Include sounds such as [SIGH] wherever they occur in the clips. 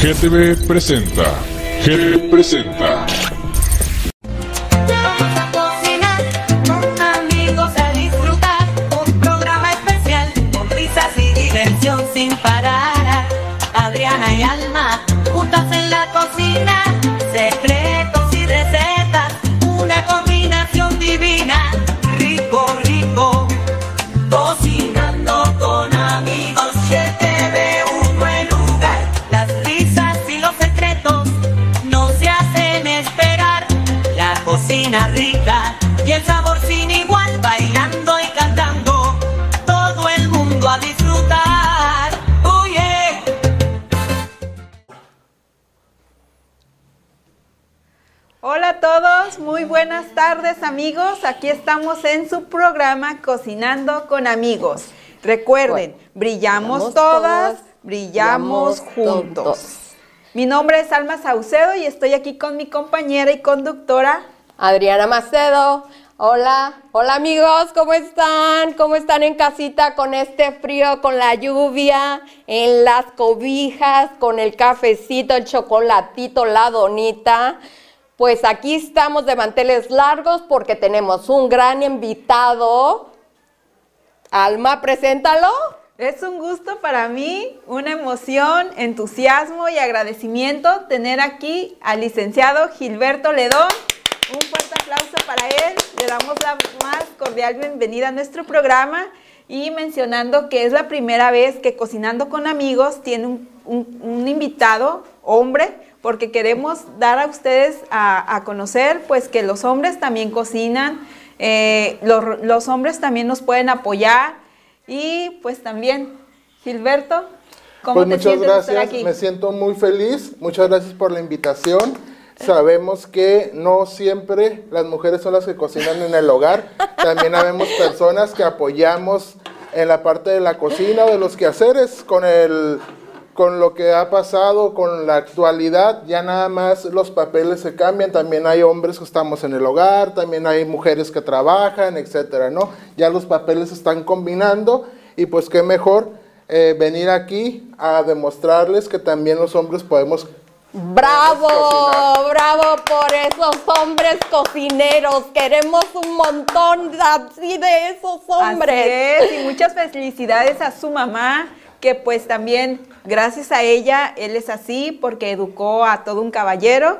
GTV presenta. GTV presenta. Vamos a cocinar con amigos a disfrutar un programa especial con risas y diversión sin parar. Adriana y Alma juntas en la cocina, secretos cocina rica y el sabor sin igual, bailando y cantando, todo el mundo a disfrutar. Oh yeah. Hola a todos, muy buenas tardes amigos. Aquí estamos en su programa Cocinando con amigos. Recuerden, brillamos brillamos todas, todas, brillamos brillamos juntos. juntos. Mi nombre es Alma Saucedo y estoy aquí con mi compañera y conductora. Adriana Macedo. Hola, hola amigos, ¿cómo están? ¿Cómo están en casita con este frío, con la lluvia, en las cobijas, con el cafecito, el chocolatito, la donita? Pues aquí estamos de manteles largos porque tenemos un gran invitado. Alma, preséntalo. Es un gusto para mí, una emoción, entusiasmo y agradecimiento tener aquí al licenciado Gilberto Ledón. Un fuerte aplauso para él. Le damos la más cordial bienvenida a nuestro programa y mencionando que es la primera vez que Cocinando con Amigos tiene un, un- un invitado, hombre, porque queremos dar a ustedes a, a conocer pues que los hombres también cocinan, eh, los, los hombres también nos pueden apoyar y pues también, Gilberto, ¿cómo Pues te muchas estar gracias, aquí? me siento muy feliz, muchas gracias por la invitación. Sabemos que no siempre las mujeres son las que cocinan en el hogar, también habemos personas que apoyamos en la parte de la cocina de los quehaceres con el con lo que ha pasado con la actualidad, ya nada más los papeles se cambian, también hay hombres que estamos en el hogar, también hay mujeres que trabajan, etcétera, ¿no? Ya los papeles se están combinando y pues qué mejor eh, venir aquí a demostrarles que también los hombres podemos Bravo, bravo por esos hombres cocineros. Queremos un montón así de esos hombres. Así es, y muchas felicidades a su mamá, que pues también gracias a ella él es así porque educó a todo un caballero.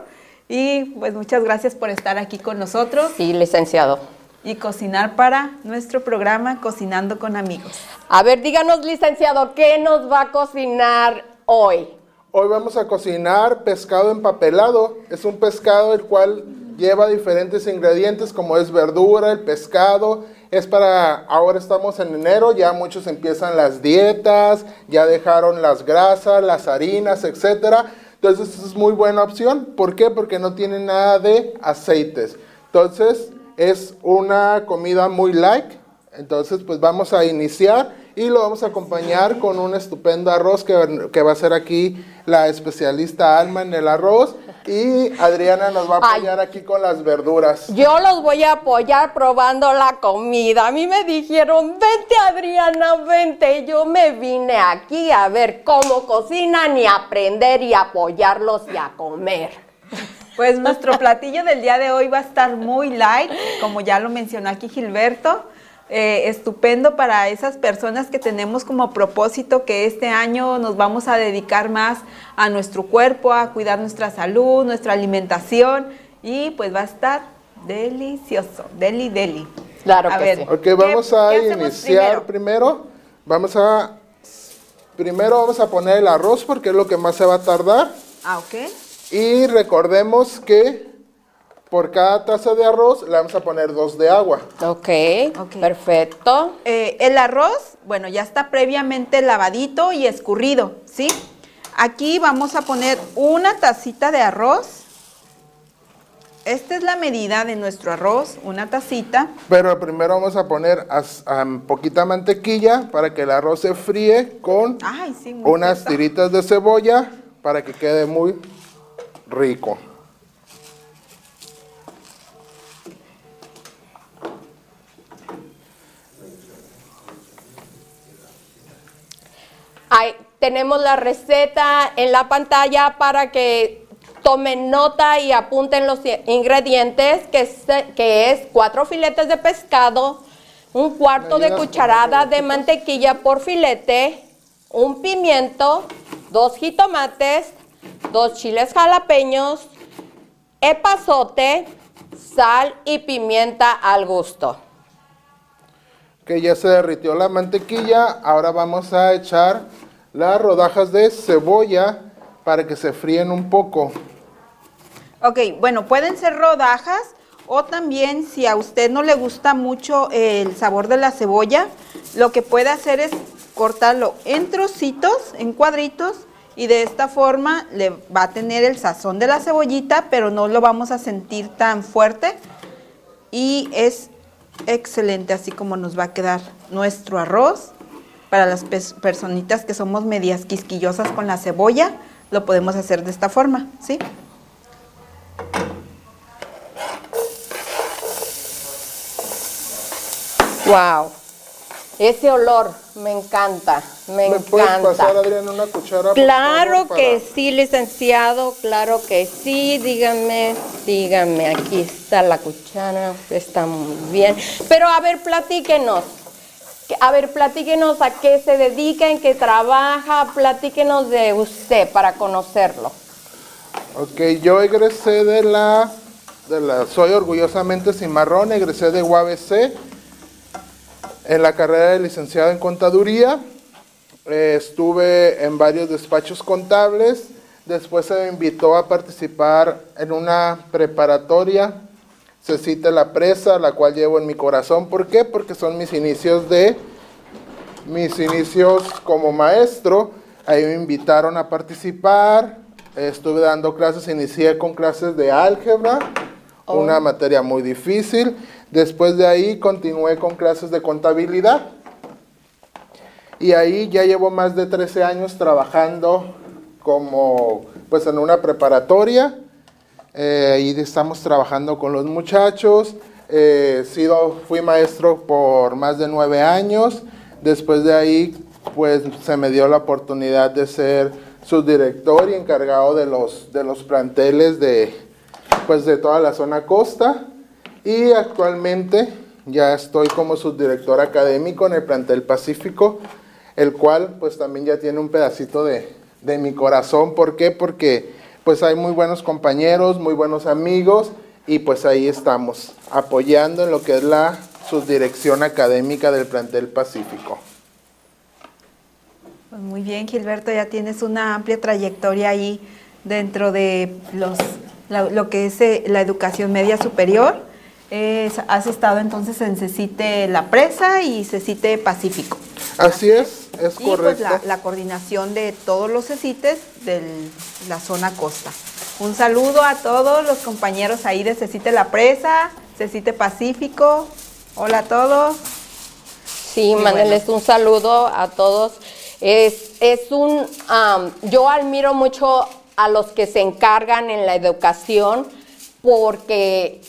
Y pues muchas gracias por estar aquí con nosotros Sí, licenciado. y cocinar para nuestro programa Cocinando con Amigos. A ver, díganos, licenciado, ¿qué nos va a cocinar hoy? Hoy vamos a cocinar pescado empapelado. Es un pescado el cual lleva diferentes ingredientes como es verdura, el pescado. Es para, ahora estamos en enero, ya muchos empiezan las dietas, ya dejaron las grasas, las harinas, etcétera. Entonces es muy buena opción. ¿Por qué? Porque no tiene nada de aceites. Entonces es una comida muy light. Entonces pues vamos a iniciar y lo vamos a acompañar con un estupendo arroz que, que va a ser aquí la especialista Alma en el arroz y Adriana nos va a Ay. apoyar aquí con las verduras. Yo los voy a apoyar probando la comida. A mí me dijeron, vente Adriana, vente. Yo me vine aquí a ver cómo cocinan y aprender y apoyarlos y a comer. Pues nuestro platillo del día de hoy va a estar muy light, como ya lo mencionó aquí Gilberto. Eh, estupendo para esas personas que tenemos como propósito que este año nos vamos a dedicar más a nuestro cuerpo, a cuidar nuestra salud, nuestra alimentación y pues va a estar delicioso, deli deli. Claro A que ver, sí. Ok, ¿qué- vamos a iniciar primero? Vamos a... Primero vamos a poner el arroz porque es lo que más se va a tardar. Ah, ok. Y recordemos que por cada taza de arroz le vamos a poner dos de agua. Ok, Ok. perfecto. Eh, el arroz, bueno, ya está previamente lavadito y escurrido, ¿sí? Aquí vamos a poner una tacita de arroz. Esta es la medida de nuestro arroz, una tacita. Pero primero vamos a poner as- poquita mantequilla para que el arroz se fríe con Ay, sí, muy unas cierto. tiritas de cebolla para que quede muy rico. Ahí tenemos la receta en la pantalla para que tomen nota y apunten los ingredientes, que es, que es cuatro filetes de pescado, un cuarto de cucharada de mantequilla por filete, un pimiento, dos jitomates, dos chiles jalapeños, epazote, sal y pimienta al gusto. Que ya se derritió la mantequilla, ahora vamos a echar las rodajas de cebolla para que se fríen un poco. Ok, bueno, pueden ser rodajas o también si a usted no le gusta mucho el sabor de la cebolla, lo que puede hacer es cortarlo en trocitos, en cuadritos y de esta forma le va a tener el sazón de la cebollita, pero no lo vamos a sentir tan fuerte y es excelente así como nos va a quedar nuestro arroz. Para las personitas que somos medias quisquillosas con la cebolla, lo podemos hacer de esta forma, ¿sí? Wow. Ese olor me encanta, me, ¿Me encanta. puedes pasar, Adriana, una cuchara? Claro favor, que para- sí, licenciado, claro que sí, dígame, dígame, aquí está la cuchara, está muy bien. Pero a ver, platíquenos, que- a ver, platíquenos a qué se dedica, en qué trabaja, platíquenos de usted para conocerlo. Ok, yo egresé de la, de la, soy orgullosamente cimarrón, egresé de UABC en la carrera de licenciado en contaduría. Eh, estuve en varios despachos contables. Después se me invitó a participar en una preparatoria, Cecita La Presa, la cual llevo en mi corazón. ¿Por qué? Porque son mis inicios de mis inicios como maestro. Ahí me invitaron a participar. Estuve dando clases, inicié con clases de álgebra, una materia muy difícil. Después de ahí continué con clases de contabilidad. Y ahí ya llevo más de 13 años trabajando como pues en una preparatoria. Eh, ahí estamos trabajando con los muchachos. Eh, sido, fui maestro por más de nueve años. Después de ahí, pues se me dio la oportunidad de ser subdirector y encargado de los, de los planteles de, pues, de toda la zona costa. Y actualmente ya estoy como subdirector académico en el plantel Pacífico, el cual pues también ya tiene un pedacito de, de mi corazón. ¿Por qué? Porque pues hay muy buenos compañeros, muy buenos amigos y pues ahí estamos apoyando en lo que es la subdirección académica del plantel Pacífico. Pues muy bien, Gilberto, ya tienes una amplia trayectoria ahí dentro de los, lo que es eh, la educación media superior. Es- has estado entonces en CECITE La Presa y CECITE Pacífico. Así es, es y pues correcto. la, la coordinación de todos los CECITES de la zona costa. Un saludo a todos los compañeros ahí de CECITE La Presa, CECITE Pacífico. Hola a todos. Sí, mándenles un saludo a todos. Es, es un, am, yo admiro mucho a los que se encargan en la educación porque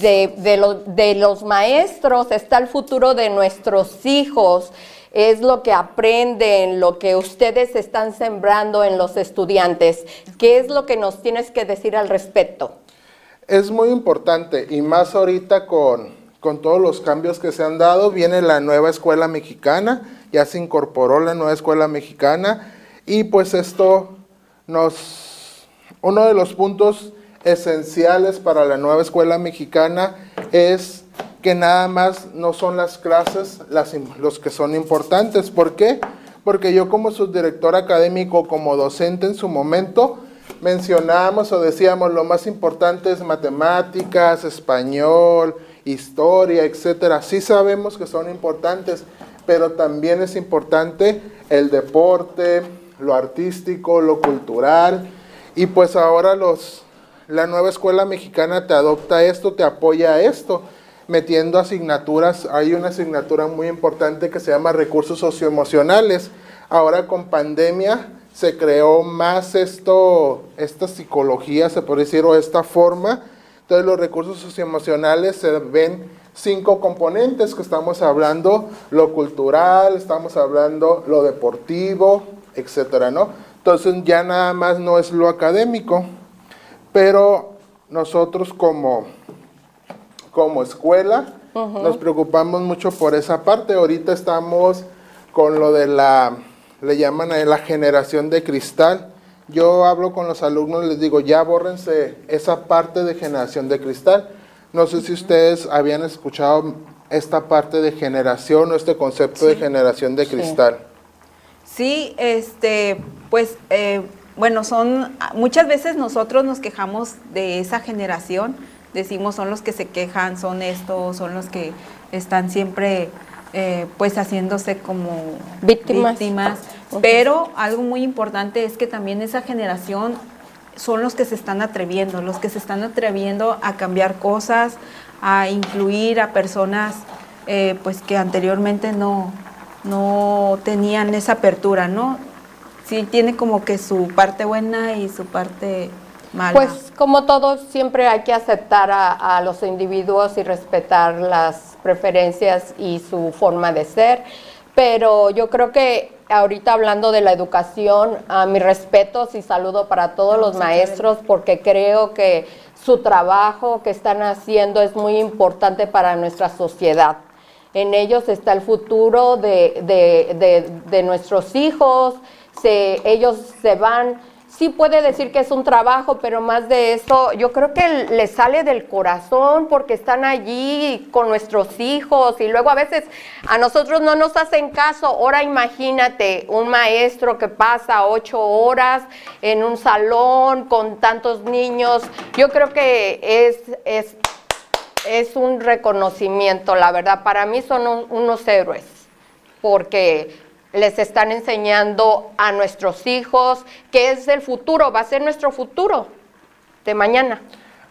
de, de lo- de los maestros está el futuro de nuestros hijos, es lo que aprenden, lo que ustedes están sembrando en los estudiantes. ¿Qué es lo que nos tienes que decir al respecto? Es muy importante y más ahorita con, con todos los cambios que se han dado, viene la nueva escuela mexicana, ya se incorporó la nueva escuela mexicana y pues esto nos, uno de los puntos esenciales para la nueva escuela mexicana es que nada más no son las clases las, los que son importantes. ¿Por qué? Porque yo como subdirector académico, como docente en su momento, mencionábamos o decíamos lo más importante es matemáticas, español, historia, etcétera. Sí sabemos que son importantes, pero también es importante el deporte, lo artístico, lo cultural. Y pues ahora los, la nueva escuela mexicana te adopta esto, te apoya a esto, metiendo asignaturas. Hay una asignatura muy importante que se llama recursos socioemocionales. Ahora con pandemia se creó más esto, esta psicología, se puede decir, o esta forma. Entonces los recursos socioemocionales se ven cinco componentes que estamos hablando, lo cultural, estamos hablando lo deportivo, etcétera, ¿no? Entonces ya nada más no es lo académico, pero nosotros como, como escuela nos preocupamos mucho por esa parte. Ahorita estamos con lo de la, le llaman a la generación de cristal. Yo hablo con los alumnos les digo, ya bórrense esa parte de generación de cristal. No sé si ustedes habían escuchado esta parte de generación o este concepto de generación de cristal. Sí, este, pues, eh, bueno, son, muchas veces nosotros nos quejamos de esa generación, decimos son los que se quejan, son estos, son los que están siempre, eh, pues, haciéndose como Víctimas. Ujú. pero algo muy importante es que también esa generación son los que se están atreviendo, los que se están atreviendo a cambiar cosas, a incluir a personas eh, pues que anteriormente no, no tenían esa apertura, ¿no? Sí tiene como que su parte buena y su parte mala. Pues como todos, siempre hay que aceptar a, a los individuos y respetar las preferencias y su forma de ser. Pero yo creo que ahorita hablando de la educación, a mis respetos y saludo para todos los maestros porque creo que su trabajo que están haciendo es muy importante para nuestra sociedad. En ellos está el futuro de, de- de- de nuestros hijos, se- ellos se van, sí puede decir que es un trabajo, pero más de eso, yo creo que les sale del corazón porque están allí con nuestros hijos y luego a veces a nosotros no nos hacen caso. Ahora imagínate un maestro que pasa ocho horas en un salón con tantos niños. Yo creo que es, es, es un reconocimiento, la verdad. Para mí son un- unos héroes porque les están enseñando a nuestros hijos qué es el futuro, va a ser nuestro futuro de mañana.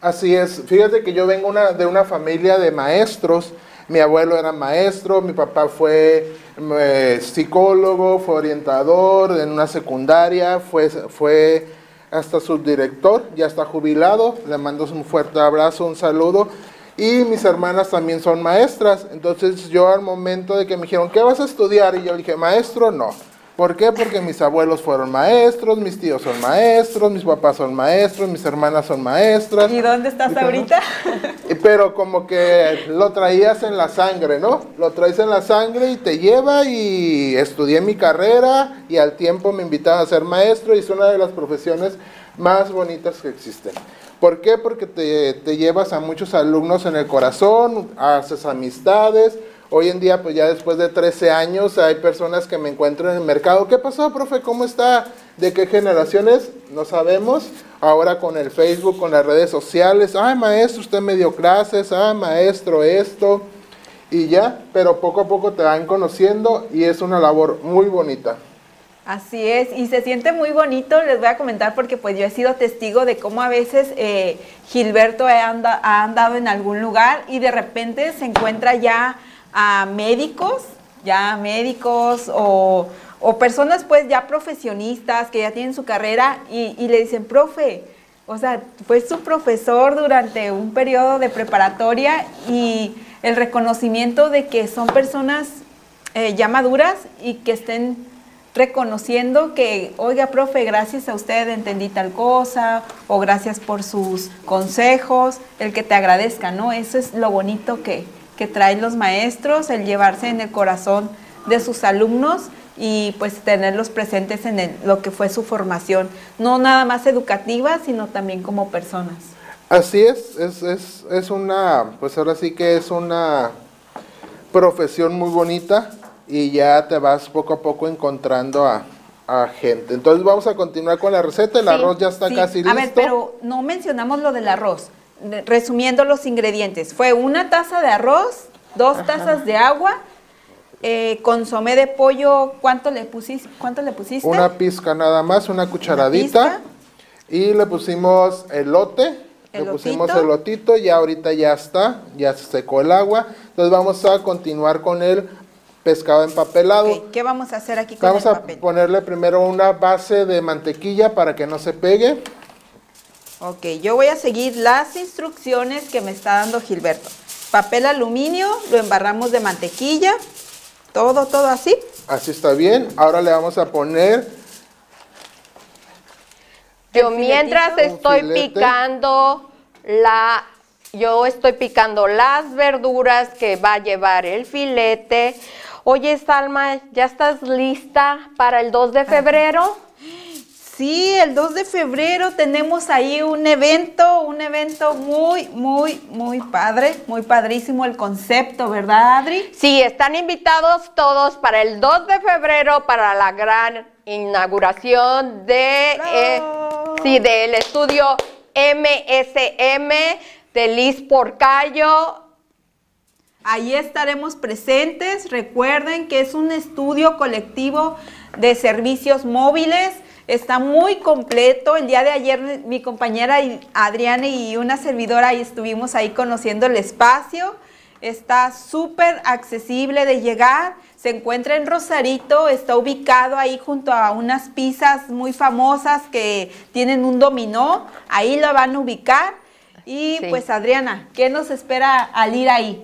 Así es, fíjate que yo vengo una, de una familia de maestros. Mi abuelo era maestro, mi papá fue eh, psicólogo, fue orientador en una secundaria, fue, fue hasta subdirector, ya está jubilado. Le mando un fuerte abrazo, un saludo. Y mis hermanas también son maestras. Entonces yo al momento de que me dijeron, ¿qué vas a estudiar? Y yo dije, maestro, no. ¿Por qué? Porque mis abuelos fueron maestros, mis tíos son maestros, mis papás son maestros, mis hermanas son maestras. ¿Y dónde estás ahorita? Pero como que lo traías en la sangre, ¿no? Lo traes en la sangre y te lleva y estudié mi carrera y al tiempo me invitaron a ser maestro y es una de las profesiones más bonitas que existen. ¿Por qué? Porque te, te llevas a muchos alumnos en el corazón, haces amistades. Hoy en día, pues ya después de 13 años, hay personas que me encuentran en el mercado. ¿Qué pasó, profe? ¿Cómo está? ¿De qué generaciones? No sabemos. Ahora con el Facebook, con las redes sociales. Ay, maestro, usted me dio clases. Ah, maestro, esto. Y ya, pero poco a poco te van conociendo y es una labor muy bonita. Así es, y se siente muy bonito, les voy a comentar porque pues yo he sido testigo de cómo a veces eh, Gilberto ha, anda- ha andado en algún lugar y de repente se encuentra ya a médicos, ya médicos o, personas pues ya profesionistas que ya tienen su carrera y, y le dicen, profe, o sea, fue su profesor durante un periodo de preparatoria y el reconocimiento de que son personas eh, ya maduras y que estén reconociendo que, oiga, profe, gracias a usted entendí tal cosa, o gracias por sus consejos, el que te agradezca, ¿no? Eso es lo bonito que, que traen los maestros, el llevarse en el corazón de sus alumnos y pues tenerlos presentes en el- lo que fue su formación, no nada más educativa, sino también como personas. Así es, es, es, es una, pues ahora sí que es una profesión muy bonita y ya te vas poco a poco encontrando a, a gente. Entonces vamos a continuar con la receta, el Sí, arroz ya está sí. casi listo. A ver, pero no mencionamos lo del arroz. Resumiendo los ingredientes, fue una taza de arroz, dos tazas de agua, eh, consomé de pollo, ¿cuánto le pusiste? ¿Cuánto le pusiste? Una pizca nada más, una cucharadita. Y le pusimos elote. Le Elotito. pusimos elotito y ahorita ya está, ya se secó el agua. Entonces vamos a continuar con el pescado empapelado. Ok, ¿Qué vamos a hacer aquí con Vamos el a papel? ponerle primero una base de mantequilla para que no se pegue. Ok, yo voy a seguir las instrucciones que me está dando Gilberto. Papel aluminio, lo embarramos de mantequilla, todo, todo así. Así está bien. Ahora le vamos a poner Yo mientras estoy picando la, yo estoy picando las verduras que va a llevar el filete. Oye, Salma, ¿ya estás lista para el 2 de febrero? Sí, el 2 de febrero tenemos ahí un evento, un evento muy, muy, muy padre, muy padrísimo el concepto, ¿verdad, Adri? Sí, están invitados todos para el 2 de febrero para la gran inauguración de, eh, sí, del estudio MSM de Liz Porcayo. Ahí estaremos presentes. Recuerden que es un estudio colectivo de servicios móviles. Está muy completo. El día de ayer mi compañera Adriana y una servidora ahí estuvimos ahí conociendo el espacio. Está súper accesible de llegar. Se encuentra en Rosarito, está ubicado ahí junto a unas pizzas muy famosas que tienen un dominó. Ahí lo van a ubicar. Y Sí. pues Adriana, ¿qué nos espera al ir ahí?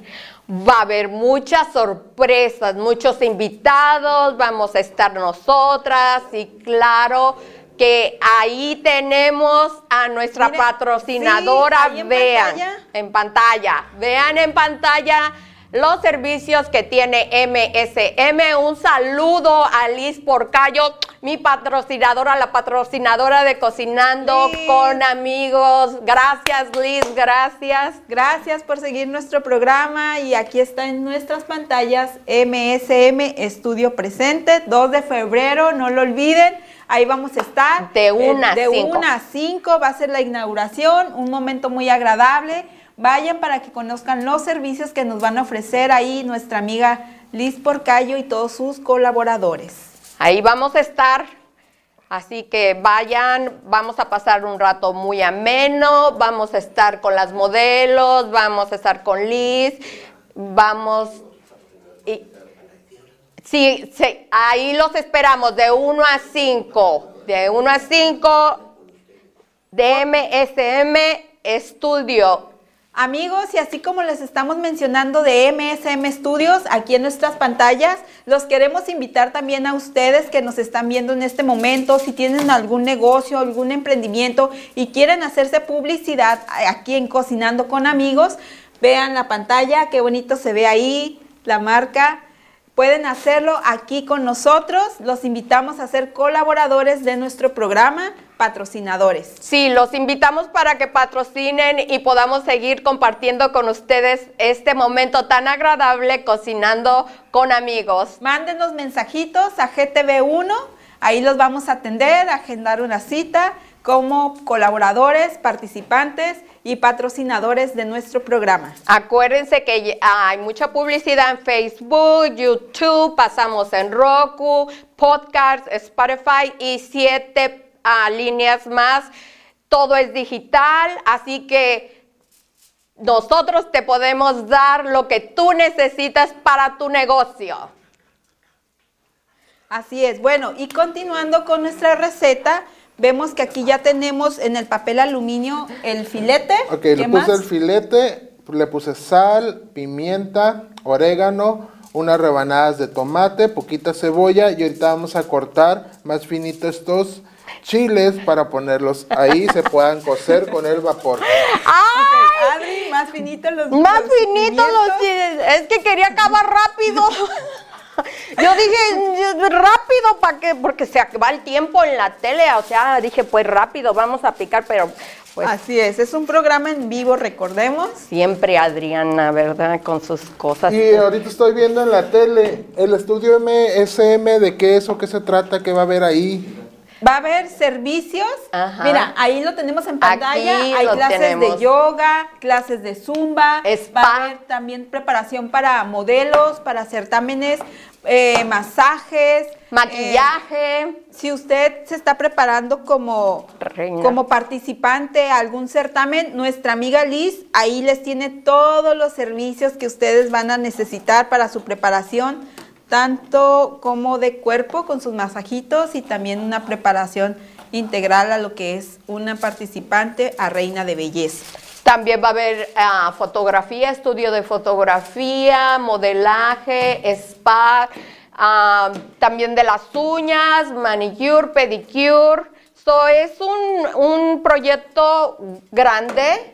Va a haber muchas sorpresas, muchos invitados, vamos a estar nosotras y claro que ahí tenemos a nuestra Mire, patrocinadora, sí, en vean pantalla. en pantalla, vean en pantalla los servicios que tiene MSM. Un saludo a Liz Porcayo, mi patrocinadora, la patrocinadora de Cocinando con Amigos. Gracias Liz, gracias. Gracias por seguir nuestro programa y aquí está en nuestras pantallas MSM Estudio Presente, 2 de febrero, no lo olviden. Ahí vamos a estar. De Eh, una a de cinco. una a 5 va a ser la inauguración, un momento muy agradable. Vayan para que conozcan los servicios que nos van a ofrecer ahí nuestra amiga Liz Porcayo y todos sus colaboradores. Ahí vamos a estar. Así que vayan, vamos a pasar un rato muy ameno, vamos a estar con las modelos, vamos a estar con Liz, vamos... y- sí, sí, ahí los esperamos de 1 a 5, de 1 a 5, de MSM Estudio. Amigos, y así como les estamos mencionando de MSM Studios aquí en nuestras pantallas, los queremos invitar también a ustedes que nos están viendo en este momento, si tienen algún negocio, algún emprendimiento y quieren hacerse publicidad aquí en Cocinando con Amigos, vean la pantalla, qué bonito se ve ahí, la marca. Pueden hacerlo aquí con nosotros, los invitamos a ser colaboradores de nuestro programa, patrocinadores. Sí, los invitamos para que patrocinen y podamos seguir compartiendo con ustedes este momento tan agradable cocinando con amigos. Mándenos mensajitos a GTV1, ahí los vamos a atender, agendar una cita como colaboradores, participantes y patrocinadores de nuestro programa. Acuérdense que hay mucha publicidad en Facebook, YouTube, pasamos en Roku, podcast, Spotify y siete ah, líneas más. Todo es digital, así que nosotros te podemos dar lo que tú necesitas para tu negocio. Así es. Bueno, y continuando con nuestra receta, vemos que aquí ya tenemos en el papel aluminio el filete. Ok, ¿Qué le puse más? el filete, le puse sal, pimienta, orégano, unas rebanadas de tomate, poquita cebolla y ahorita vamos a cortar más finito estos chiles para ponerlos ahí se puedan cocer con el vapor. Ok, Adri, más finito los Más los finito los chiles. Es que quería acabar rápido. [LAUGHS] [LAUGHS] Yo dije, rápido, ¿para qué? Porque se va el tiempo en la tele. O sea, dije, pues rápido, vamos a picar, pero pues Así es, es un programa en vivo, recordemos. siempre Adriana, ¿verdad? Con sus cosas. Y ahorita estoy viendo en la tele el estudio MSM de qué es o qué se trata, qué va a haber ahí. Va a haber servicios. Ajá. Mira, ahí lo tenemos en pantalla. Aquí Hay clases tenemos. de yoga, clases de zumba. Spa. Va a haber también preparación para modelos, para certámenes, eh, masajes. Maquillaje. eh, si usted se está preparando como, Reina. como participante a algún certamen, nuestra amiga Liz ahí les tiene todos los servicios que ustedes van a necesitar para su preparación, tanto como de cuerpo con sus masajitos y también una preparación integral a lo que es una participante a reina de belleza. También va a haber ah, fotografía, estudio de fotografía, modelaje, spa, ah, también de las uñas, manicure, pedicure, So, es un, un proyecto grande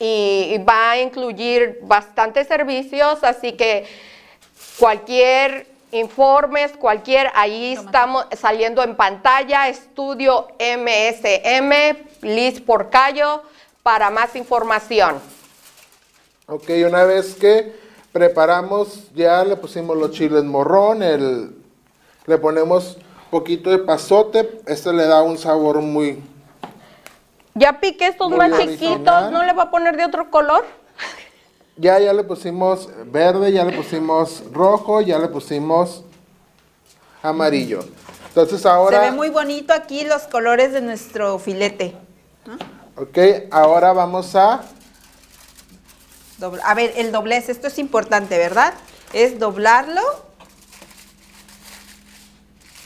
y, y va a incluir bastantes servicios, así que cualquier informes, cualquier, ahí estamos saliendo en pantalla, estudio MSM, Liz Porcayo, para más información. Ok, una vez que preparamos, ya le pusimos los chiles morrón, el, le ponemos poquito de pasote, este le da un sabor muy... Ya piqué estos Muy más original. chiquitos, ¿no le va a poner de otro color? Ya, ya le pusimos verde, ya le pusimos rojo, ya le pusimos amarillo. Entonces ahora... Se ve muy bonito aquí los colores de nuestro filete. Ok, ahora vamos a... A ver, el doblez, esto es importante, ¿verdad? Es doblarlo.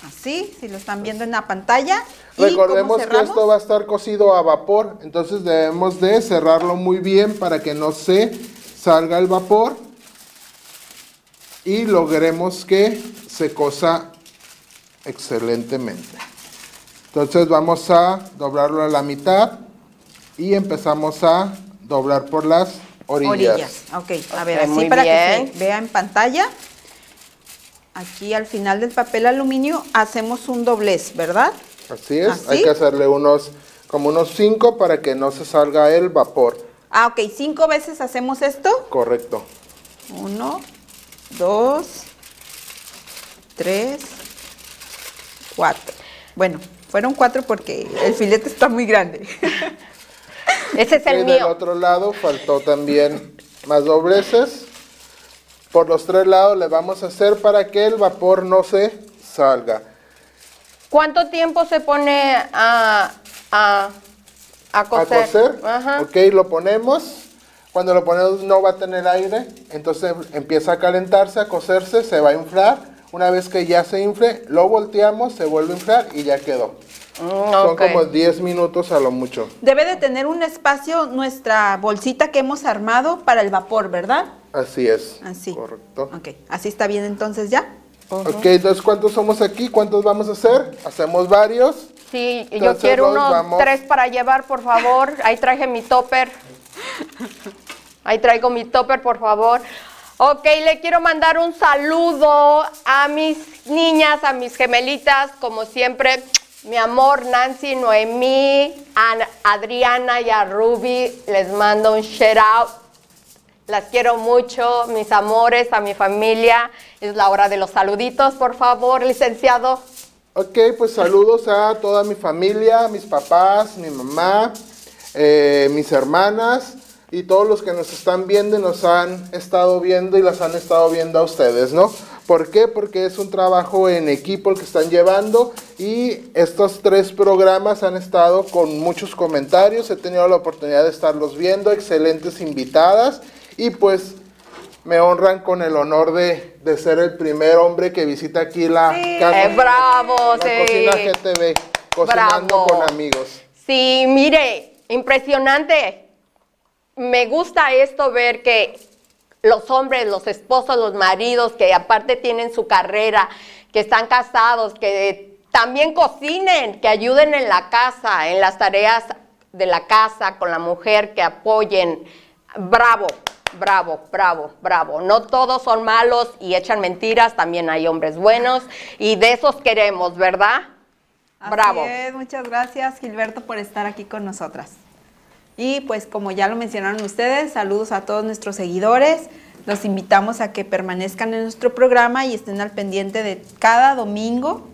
Así, si lo están viendo en la pantalla. ¿Y cómo Recordemos que esto va a estar cocido a vapor, entonces debemos de cerrarlo muy bien para que no se salga el vapor y logremos que se cosa excelentemente. Entonces vamos a doblarlo a la mitad y empezamos a doblar por las orillas. Orillas. Ok, a ver, así para bien. que se vea en pantalla. Aquí al final del papel aluminio hacemos un doblez, ¿verdad? Así es, ¿Así? hay que hacerle unos como unos 5 para que no se salga el vapor. Ah, ok, cinco veces hacemos esto. Correcto. Uno, dos, tres, cuatro. Bueno, fueron cuatro porque el filete está muy grande. [LAUGHS] Ese es Y el del mío. otro lado faltó también más dobleces. Por los tres lados le vamos a hacer para que el vapor no se salga. ¿Cuánto tiempo se pone a, a, a A cocer? cocer, Ajá. ok, lo ponemos. Cuando lo ponemos no va a tener aire, entonces empieza a calentarse, a cocerse, se va a inflar. Una vez que ya se infle, lo volteamos, se vuelve a inflar y ya quedó. Mm, Son ok. como 10 minutos a lo mucho. Debe de tener un espacio nuestra bolsita que hemos armado para el vapor, ¿verdad? Así es. Así. Correcto. Ok, así está bien entonces ya. Ok, entonces ¿cuántos somos aquí? ¿Cuántos vamos a hacer? Hacemos varios. Sí, yo quiero nos unos vamos- tres para llevar, por favor. Ahí traje mi topper. Ahí traigo mi topper, por favor. Ok, le quiero mandar un saludo a mis niñas, a mis gemelitas, como siempre. Mi amor, Nancy, Noemí, a Adriana y a Ruby, les mando un shout out. Las quiero mucho, mis amores, a mi familia. Es la hora de los saluditos, por favor, licenciado. Ok, pues saludos a toda mi familia, mis papás, mi mamá, eh, mis hermanas y todos los que nos están viendo y nos han estado viendo y las han estado viendo a ustedes, ¿no? ¿Por qué? Porque es un trabajo en equipo el que están llevando y estos tres programas han estado con muchos comentarios, he tenido la oportunidad de estarlos viendo, excelentes invitadas y pues me honran con el honor de, de ser el primer hombre que visita aquí la Sí. casa. Eh, bravo, La sí. cocina GTV, cocinando Bravo. con amigos. Sí, mire, impresionante. Me gusta esto ver que los hombres, los esposos, los maridos que aparte tienen su carrera, que están casados, que también cocinen, que ayuden en la casa, en las tareas de la casa con la mujer, que apoyen. Bravo, bravo, bravo, bravo. No todos son malos y echan mentiras, también hay hombres buenos y de esos queremos, ¿verdad? Así Bravo. es, muchas gracias Gilberto por estar aquí con nosotras. Y pues como ya lo mencionaron ustedes, saludos a todos nuestros seguidores. Los invitamos a que permanezcan en nuestro programa y estén al pendiente de cada domingo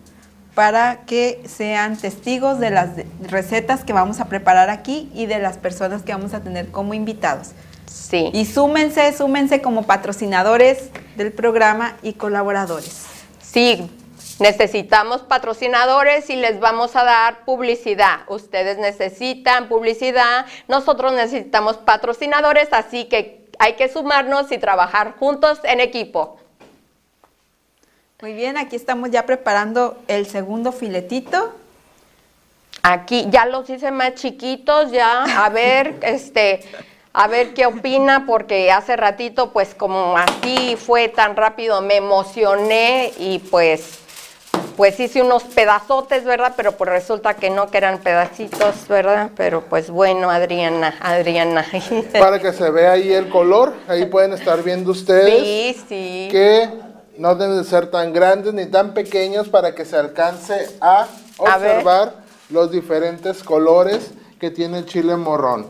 para que sean testigos de las recetas que vamos a preparar aquí y de las personas que vamos a tener como invitados. Sí. Y súmense, súmense como patrocinadores del programa y colaboradores. Sí, necesitamos patrocinadores y les vamos a dar publicidad. Ustedes necesitan publicidad, nosotros necesitamos patrocinadores, así que hay que sumarnos y trabajar juntos en equipo. Muy bien, aquí estamos ya preparando el segundo filetito. Aquí ya los hice más chiquitos, ya, a ver, [LAUGHS] este, a ver qué opina, porque hace ratito, pues como así fue tan rápido, me emocioné y pues, pues hice unos pedazotes, ¿verdad? Pero pues resulta que no, que eran pedacitos, ¿verdad? Pero pues bueno, Adriana, Adriana. [LAUGHS] Para que se vea ahí el color, ahí pueden estar viendo ustedes Sí, sí. que no deben de ser tan grandes ni tan pequeños para que se alcance a observar los diferentes colores que tiene el chile morrón.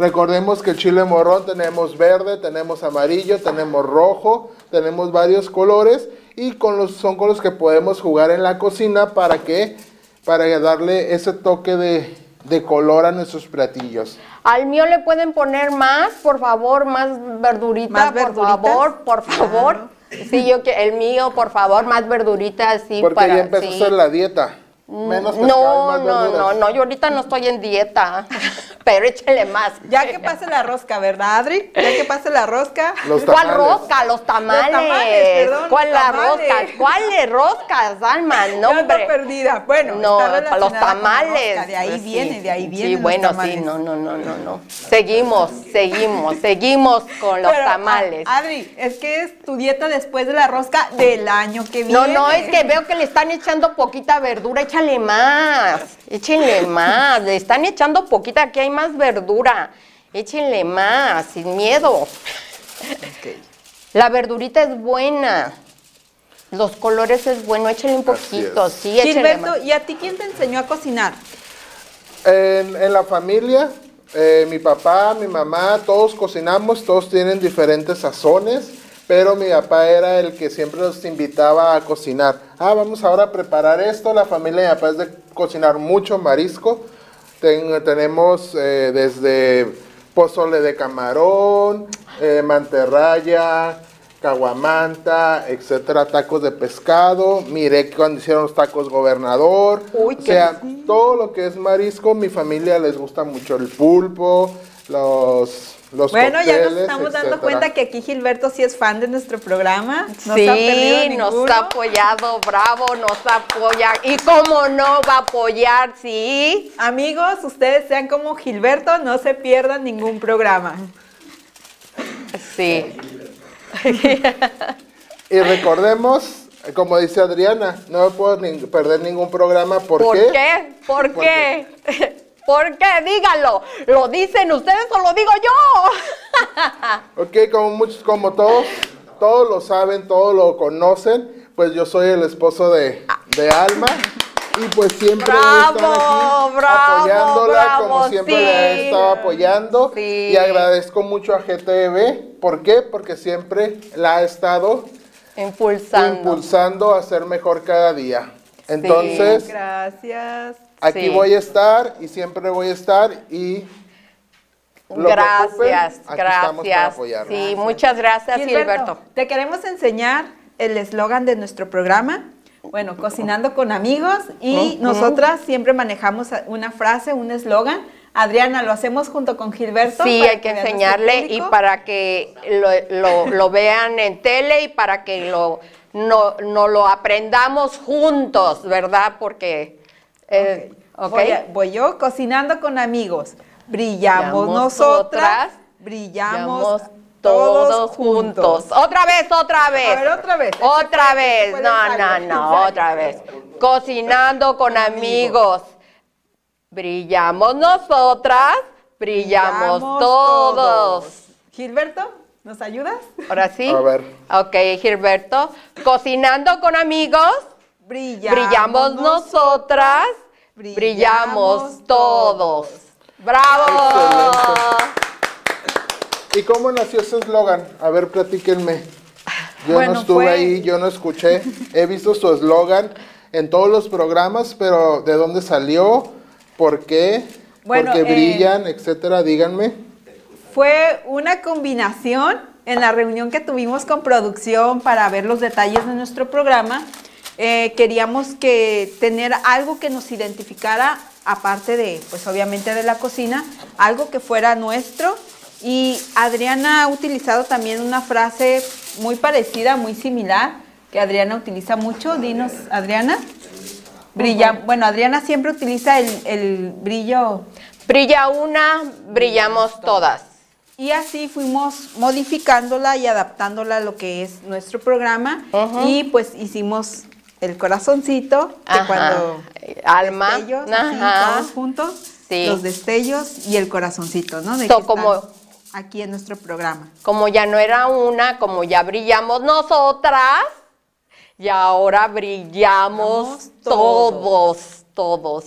Recordemos que el chile morrón tenemos verde, tenemos amarillo, tenemos rojo, tenemos varios colores y con los, son con los que podemos jugar en la cocina para que para darle ese toque de, de color a nuestros platillos. Al mío le pueden poner más, por favor, más verdurita, ¿Más por verduritas? favor, por favor. Sí, yo que el mío, por favor, más verduritas, sí, Porque para ya empezó sí. a hacer la dieta. Menos pescado y No, más no, verduras. no, no, yo ahorita no estoy en dieta, [LAUGHS] pero échale más. Ya que pase la rosca, ¿verdad, Adri? Ya que pase la rosca. Los ¿Cuál rosca? Los tamales. Los tamales, perdón, ¿Cuál los la tamales. rosca? ¿Cuáles roscas, Alma? [LAUGHS] No, anda hombre. perdida. Bueno, no, está los tamales. rosca, De ahí Pues viene, sí. de ahí vienen Sí, los bueno, tamales. sí, no, no, no, no, no. Seguimos, seguimos, [LAUGHS] seguimos con los Pero, tamales. ah, Adri, es que es tu dieta después de la rosca del año que viene. No, no, es que veo que le están echando poquita verdura, échale más, échenle más, le están echando poquita, aquí hay más verdura, échenle más, sin miedo. La verdurita es buena, los colores es bueno, échenle un poquito, sí, échenle Gilberto, más. ¿y a ti quién te enseñó a cocinar? En, en la familia, eh, mi papá, mi mamá, todos cocinamos, todos tienen diferentes sazones, pero mi papá era el que siempre nos invitaba a cocinar. Ah, vamos ahora a preparar esto. La familia de mi papá es de cocinar mucho marisco. Ten- tenemos eh, desde pozole de camarón, eh, mantarraya, caguamanta, etcétera, tacos de pescado. Miré cuando hicieron los tacos gobernador. Uy, o sea, todo lo que es marisco, mi familia les gusta mucho el pulpo, los los Bueno, ya nos estamos dando cuenta que aquí Gilberto sí es fan de nuestro programa. No se ha perdido Sí, nos ha apoyado, bravo, nos apoya. ¿Y cómo no va a apoyar? Sí. Amigos, ustedes sean como Gilberto, no se pierdan ningún programa. Sí. Y recordemos, como dice Adriana, no me puedo ni- perder ningún programa. ¿Por, ¿Por qué? qué? ¿Por ¿Por qué? ¿Por qué? Díganlo. ¿Lo dicen ustedes o lo digo yo? [LAUGHS] Ok, como muchos, como todos, todos lo saben, todos lo conocen, pues yo soy el esposo de, de Alma. Y pues siempre estar Bravo, aquí bravo, apoyándola, como siempre sí. la he estado apoyando. Sí. Y agradezco mucho a GTV. ¿Por qué? Porque siempre la ha estado Impulsando. impulsando a ser mejor cada día. Entonces, Gracias. Aquí Sí. voy a estar y siempre voy a estar y lo que ocupen, Gracias, gracias. Sí, muchas gracias, Gilberto. te queremos enseñar el eslogan de nuestro programa. Bueno, cocinando con amigos y nosotras siempre manejamos una frase, un eslogan. Adriana, lo hacemos junto con Gilberto. Sí, hay que enseñarle y para que lo, lo- lo vean en tele y para que lo, no, no lo aprendamos juntos, ¿verdad? Porque, eh, ¿ok? Voy, a- voy yo, cocinando con amigos. Brillamos Brillamos nosotras, brillamos todos, todos juntos. juntos. Otra vez, otra vez. A ver, otra vez. Otra Ese fue- vez. No, no, no, otra vez. Cocinando con amigos. Brillamos nosotras, brillamos, todos. Gilberto, ¿nos ayudas? Ahora sí. A ver. Ok, Gilberto. Cocinando con amigos. Brillamos, Brillamos nosotras, brillamos, brillamos todos. ¡Bravo! ¿Y cómo nació ese eslogan? A ver, platíquenme. Yo Bueno, no estuve fue- ahí, yo no escuché. He visto su eslogan en todos los programas, pero ¿de dónde salió? ¿Por qué? Bueno, ¿Por qué eh, brillan? Etcétera, díganme. Fue una combinación en la reunión que tuvimos con producción para ver los detalles de nuestro programa. Eh, queríamos que tener algo que nos identificara, aparte de, pues obviamente de la cocina, algo que fuera nuestro. Y Adriana ha utilizado también una frase muy parecida, muy similar, que Adriana utiliza mucho. Dinos, Adriana. Brilla, bueno, Adriana siempre utiliza el, el brillo Brilla una, brillamos todas. y así fuimos modificándola y adaptándola a lo que es nuestro programa y pues hicimos el corazoncito, que Ajá. cuando Alma. destellos, así, Ajá. todos juntos, Sí. los destellos y el corazoncito, ¿no? De So, que como- aquí en nuestro programa. Como ya no era una, como ya brillamos nosotras, y ahora brillamos Brillamos todos, todos.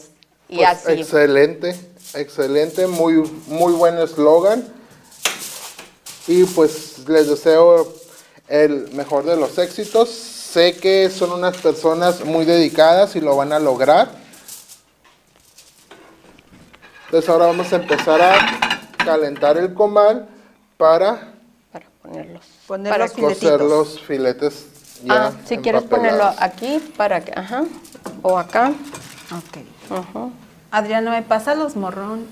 Y Pues, así. Excelente, excelente, muy, muy buen eslogan. Y pues les deseo el mejor de los éxitos. Sé que son unas personas muy dedicadas y lo van a lograr. Entonces ahora vamos a empezar a calentar el comal para Para ponerlos. Poner para los cocer los filetes ya Ah, si quieres ponerlo aquí, para que, ajá, o acá. Ok. Ajá. Adriana, ¿me pasa los morrón,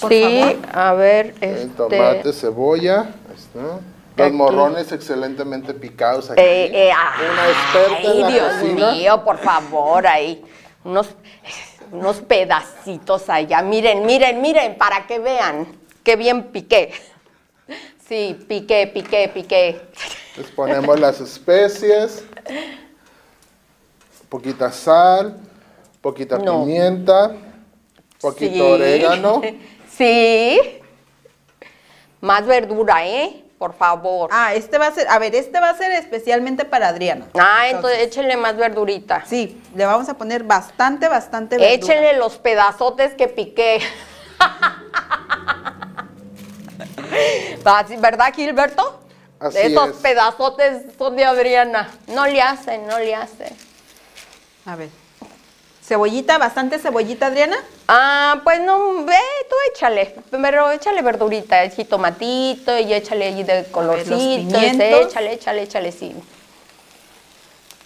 por sí, favor? a ver, El este, tomate, cebolla, ahí está. Los Aquí. morrones excelentemente picados aquí. eh, eh, Una experta en ay, la Dios cocina. mío, por favor, ahí, unos, unos pedacitos allá, miren, miren, miren, para que vean, qué bien piqué. Sí, piqué, piqué, piqué. Les ponemos las especies, poquita sal, poquita No. pimienta, poquito Sí. orégano. [LAUGHS] Sí. Más verdura, ¿eh? Por favor. Ah, este va a ser, a ver, este va a ser especialmente para Adriana. Ah, entonces échenle más verdurita. Sí, le vamos a poner bastante, bastante verdura. Échenle los pedazotes que piqué. [LAUGHS] ¿Verdad, Gilberto? Así Esos es. pedazotes son de Adriana. No le hacen, no le hacen. A ver. Cebollita, bastante cebollita, Adriana. Ah, pues no, ve, tú échale. Pero échale verdurita, el jitomatito y échale ahí de colorcito. ese, pimientos. échale, échale, échale, sí.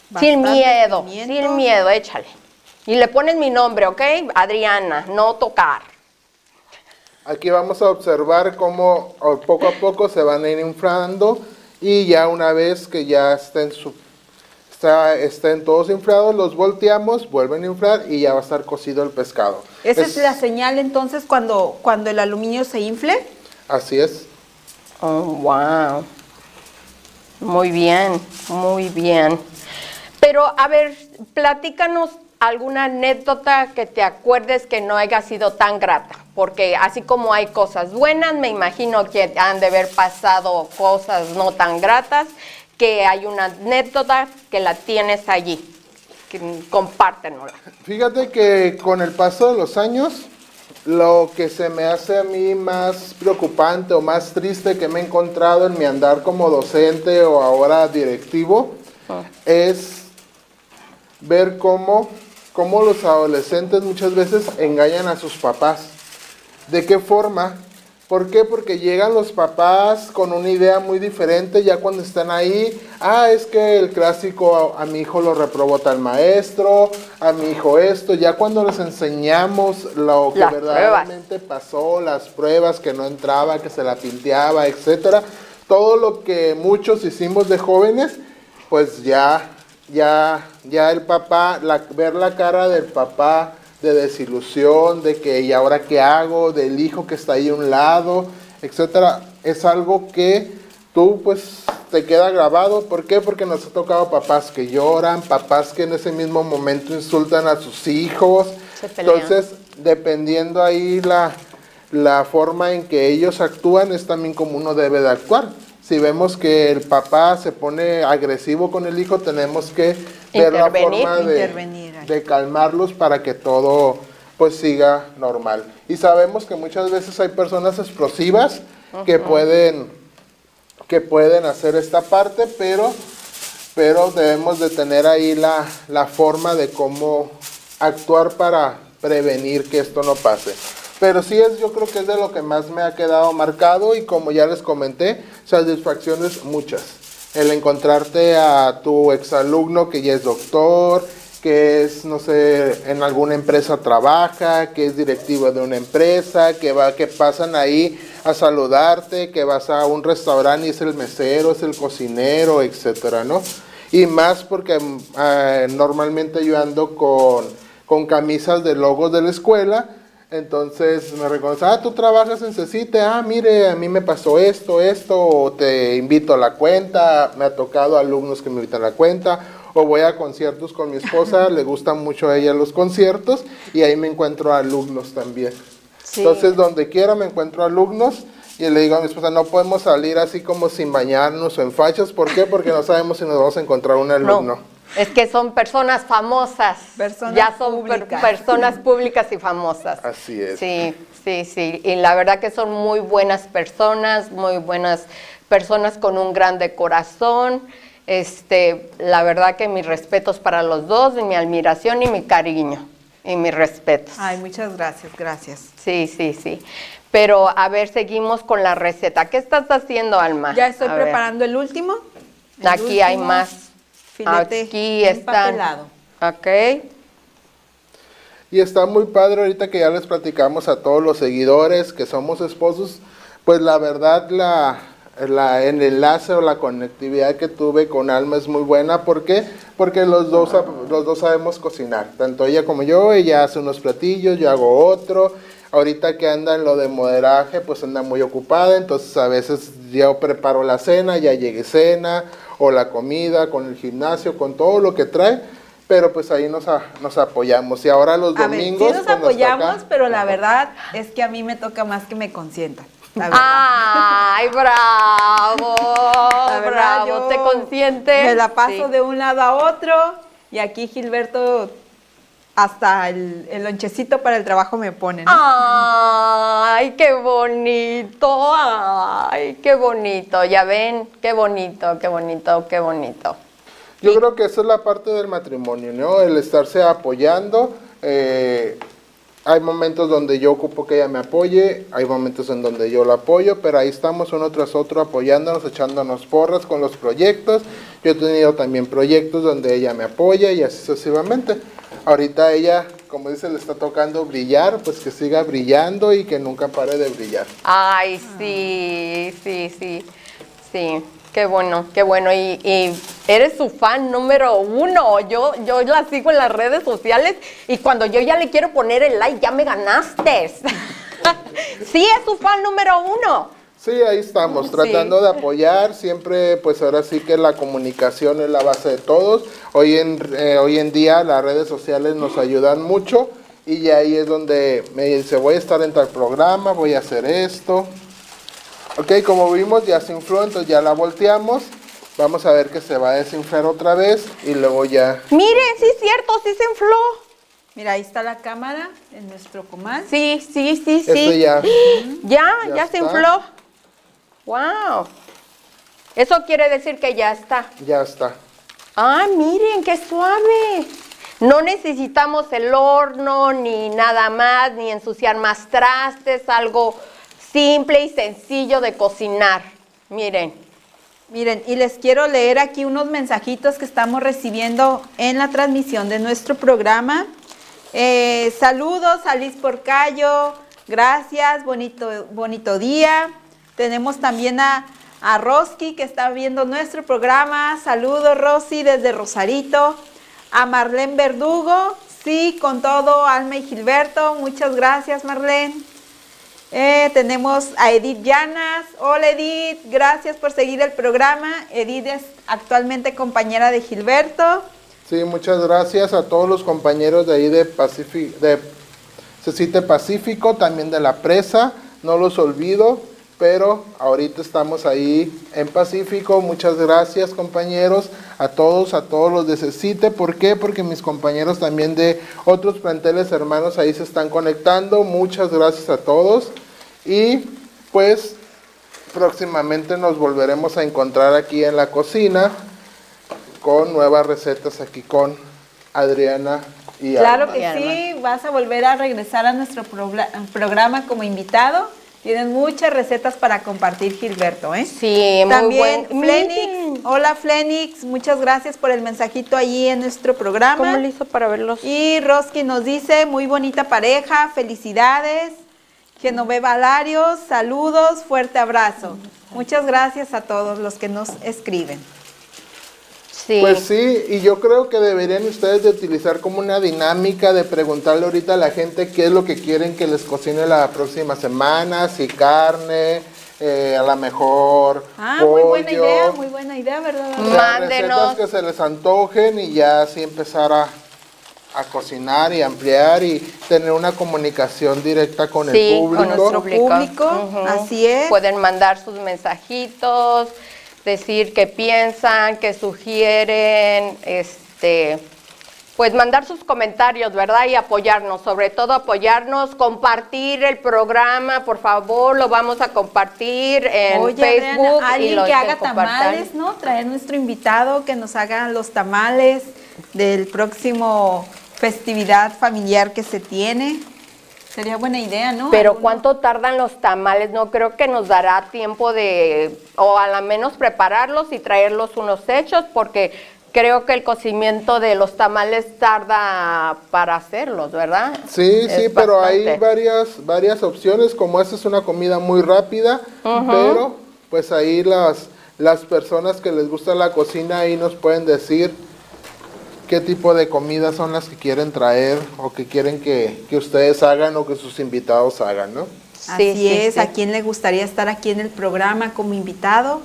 Bastante sin miedo, pimiento. sin miedo, échale. Y le pones mi nombre, ¿ok? Adriana, no tocar. Aquí vamos a observar cómo o, poco a poco se van a ir inflando y ya una vez que ya estén, su, está- estén todos inflados, los volteamos, vuelven a inflar y ya va a estar cocido el pescado. Esa es, la señal entonces cuando, cuando el aluminio se infle. Así es. Oh, wow. Muy bien, muy bien. Pero, a ver, platícanos alguna anécdota que te acuerdes que no haya sido tan grata. Porque así como hay cosas buenas, me imagino que han de haber pasado cosas no tan gratas, que hay una anécdota que la tienes allí. Compártenosla. Fíjate que con el paso de los años, lo que se me hace a mí más preocupante o más triste que me he encontrado en mi andar como docente o ahora directivo es ver cómo, cómo los adolescentes muchas veces engañan a sus papás. ¿De qué forma? ¿Por qué? Porque llegan los papás con una idea muy diferente ya cuando están ahí. Ah, es que el clásico a, a mi hijo lo reprobó tal maestro, a mi hijo esto. Ya cuando les enseñamos lo que Las verdaderamente pasó, las pruebas que no entraba, que se la pinteaba, etcétera, todo lo que muchos hicimos de jóvenes, pues ya, ya, ya el papá, la- ver la cara del papá de desilusión, de que y ahora qué hago, del hijo que está ahí a un lado, etcétera, es algo que tú pues te queda grabado. ¿Por qué? Porque nos ha tocado papás que lloran, papás que en ese mismo momento insultan a sus hijos. Se. Entonces, dependiendo ahí la, la forma en que ellos actúan es también como uno debe de actuar. Si vemos que el papá se pone agresivo con el hijo, tenemos que ver la forma de, intervenir. De calmarlos para que todo pues siga normal. Y sabemos que muchas veces hay personas explosivas que pueden que pueden hacer esta parte, pero pero debemos de tener ahí la, la forma de cómo actuar para prevenir que esto no pase. Pero sí es, yo creo que es de lo que más me ha quedado marcado y como ya les comenté, satisfacciones muchas. El encontrarte a tu exalumno que ya es doctor, que es, no sé, en alguna empresa trabaja, que es directivo de una empresa, que va, que pasan ahí a saludarte, que vas a un restaurante y es el mesero, es el cocinero, etcétera, ¿no? Y más porque ah, normalmente yo ando con, con camisas de logos de la escuela, entonces me reconocen, ah, tú trabajas en CECITE, ah, mire, a mí me pasó esto, esto, te invito a la cuenta, me ha tocado alumnos que me invitan a la cuenta, o voy a conciertos con mi esposa, le gustan mucho a ella los conciertos y ahí me encuentro alumnos también. Sí. Entonces, donde quiera me encuentro alumnos y le digo a mi esposa, no podemos salir así como sin bañarnos o en fachas. ¿Por qué? Porque no sabemos si nos vamos a encontrar un alumno. No, es que son personas famosas. Personas ya son per- públicas. personas públicas y famosas. Así es. Sí, sí, sí. Y la verdad que son muy buenas personas, muy buenas personas con un grande corazón. Este, la verdad que mis respetos para los dos, y mi admiración y mi cariño. Y mis respetos. Ay, muchas gracias, gracias. Sí, sí, sí. Pero a ver, seguimos con la receta. ¿Qué estás haciendo, Alma? Ya estoy A ver. preparando el último. El Aquí hay más. Filete Aquí están. empapelado. Ok. Y está muy padre ahorita que ya les platicamos a todos los seguidores que somos esposos, pues la verdad la, la- el enlace o la conectividad que tuve con Alma es muy buena. ¿Por qué? Porque los dos, los dos sabemos cocinar, tanto ella como yo, ella hace unos platillos, yo hago otro. Ahorita que anda en lo de moderaje, pues anda muy ocupada, entonces a veces yo preparo la cena, ya llegue cena, o la comida, con el gimnasio, con todo lo que trae, pero pues ahí nos, a- nos apoyamos. Y ahora los A ver, domingos... sí nos cuando apoyamos, pero la verdad es que a mí me toca más que me consientan. La. [LAUGHS] ¡Ay, bravo! La verdad, bravo, yo te consiente. Me la paso Sí. de un lado a otro y aquí Gilberto hasta el, el lonchecito para el trabajo me pone. ¿no? ¡Ay, qué bonito! ¡Ay, qué bonito! Ya ven, qué bonito, qué bonito, qué bonito. Yo creo que esa es la parte del matrimonio, ¿no? El estarse apoyando. eh, hay momentos donde yo ocupo que ella me apoye, hay momentos en donde yo la apoyo, pero ahí estamos uno tras otro apoyándonos, echándonos porras con los proyectos. Yo he tenido también proyectos donde ella me apoya y así sucesivamente. Ahorita ella, como dice, le está tocando brillar, pues que siga brillando y que nunca pare de brillar. Ay, sí, sí, sí, sí. Qué bueno, qué bueno. Y, y eres su fan número uno. Yo, yo la sigo en las redes sociales y cuando yo ya le quiero poner el like, ya me ganaste. [LAUGHS] sí, es su fan número uno. Sí, ahí estamos, tratando de apoyar, siempre pues ahora sí que la comunicación es la base de todos. Hoy en, eh, hoy en día las redes sociales nos ayudan mucho y ahí es donde me dice voy a estar en tal programa, voy a hacer esto. Ok, como vimos ya se infló, entonces ya la volteamos. Vamos a ver que se va a desinflar otra vez y luego ya... Miren, sí es cierto, sí se infló. Mira, ahí está la cámara en nuestro comal. Sí, sí, sí, sí. Esto ya... [GASPS] Ya, Ya ya, se infló. Wow. Eso quiere decir que ya está. Ya está. Ah, miren, qué suave. No necesitamos el horno ni nada más, ni ensuciar más trastes, algo simple y sencillo de cocinar. Miren. Miren, y les quiero leer aquí unos mensajitos que estamos recibiendo en la transmisión de nuestro programa. Eh, saludos a Liz Porcayo, gracias, bonito, bonito día. Tenemos también a, a Roski que está viendo nuestro programa. Saludos, Rosy, desde Rosarito. A Marlene Verdugo, sí, con todo, Alma y Gilberto. Muchas gracias, Marlene. Eh, tenemos a Edith Llanas. Hola Edith, gracias por seguir el programa. Edith es actualmente compañera de Gilberto. Sí, muchas gracias a todos los compañeros de ahí de Pacífico, de Cecite Pacífico, también de la presa, no los olvido, pero ahorita estamos ahí en Pacífico. Muchas gracias compañeros, a todos, a todos los de Cecite. ¿Por qué? Porque mis compañeros también de otros planteles hermanos ahí se están conectando. Muchas gracias a todos. Y pues próximamente nos volveremos a encontrar aquí en la cocina con nuevas recetas aquí con Adriana y Claro Alma. que sí, vas a volver a regresar a nuestro programa como invitado. Tienen muchas recetas para compartir, Gilberto, ¿eh? Sí, muy También buen. Flenix, Miren, hola Flenix, muchas gracias por el mensajito allí en nuestro programa. ¿Cómo hizo para verlos? Y Roski nos dice, muy bonita pareja, felicidades. Genoveva Larios, saludos, fuerte abrazo. Muchas gracias a todos los que nos escriben. Sí. Pues sí, y yo creo que deberían ustedes de utilizar como una dinámica de preguntarle ahorita a la gente qué es lo que quieren que les cocine la próxima semana, si carne, eh, a lo mejor Ah, muy buena pollo, idea, muy buena idea, ¿verdad? Mándenos. recetas que se les antojen y ya así empezar a, a cocinar y ampliar y tener una comunicación directa con Sí, el con público. nuestro público, así es. Pueden mandar sus mensajitos, decir qué piensan, qué sugieren, este, pues mandar sus comentarios, ¿verdad? Y apoyarnos, sobre todo apoyarnos, compartir el programa, por favor, lo vamos a compartir en Oye, Facebook Adriana, y alguien lo que haga compartan. tamales, ¿no? Traer nuestro invitado que nos haga los tamales del próximo festividad familiar que se tiene. Sería buena idea, ¿no? Pero Alguno- ¿cuánto tardan los tamales? No creo que nos dará tiempo de, o a lo menos prepararlos y traerlos unos hechos, porque creo que el cocimiento de los tamales tarda para hacerlos, ¿verdad? Sí, Es sí, pero hay varias, varias opciones, como esta es una comida muy rápida, pero pues ahí las, las personas que les gusta la cocina ahí nos pueden decir qué tipo de comidas son las que quieren traer o que quieren que, que ustedes hagan o que sus invitados hagan, ¿no? Así Sí, sí, es, sí. ¿a quién le gustaría estar aquí en el programa como invitado?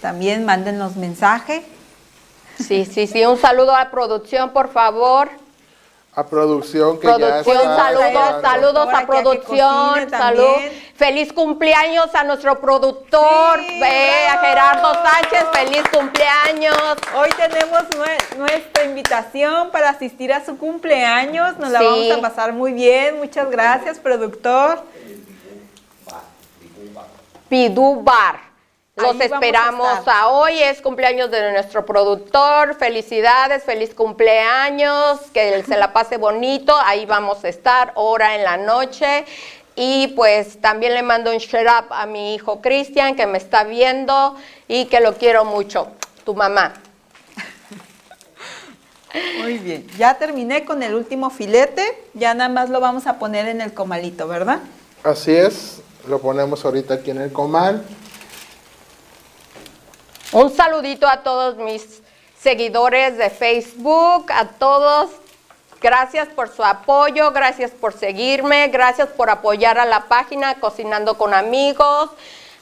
También mándenos mensaje. Sí, sí, sí. Un saludo a producción, por favor. A producción que ya Producción, está saludos, saludos a producción, cocine salud. también. Feliz cumpleaños a nuestro productor, Sí, eh, a. Gerardo Sánchez, feliz cumpleaños. Hoy tenemos nue- nuestra invitación para asistir a su cumpleaños. Nos la Sí. vamos a pasar muy bien. Muchas gracias, productor. Pidú Bar. Los a esperamos a, hoy, es cumpleaños de nuestro productor. Felicidades, feliz cumpleaños, que se la pase bonito. Ahí vamos a estar, hora en la noche. Y pues también le mando un share up a mi hijo Cristian, que me está viendo y que lo quiero mucho. Tu mamá. Muy bien. Ya terminé con el último filete. Ya nada más lo vamos a poner en el comalito, ¿verdad? Así es, lo ponemos ahorita aquí en el comal. Un saludito a todos mis seguidores de Facebook, a todos. Gracias por su apoyo, gracias por seguirme, gracias por apoyar a la página Cocinando con Amigos.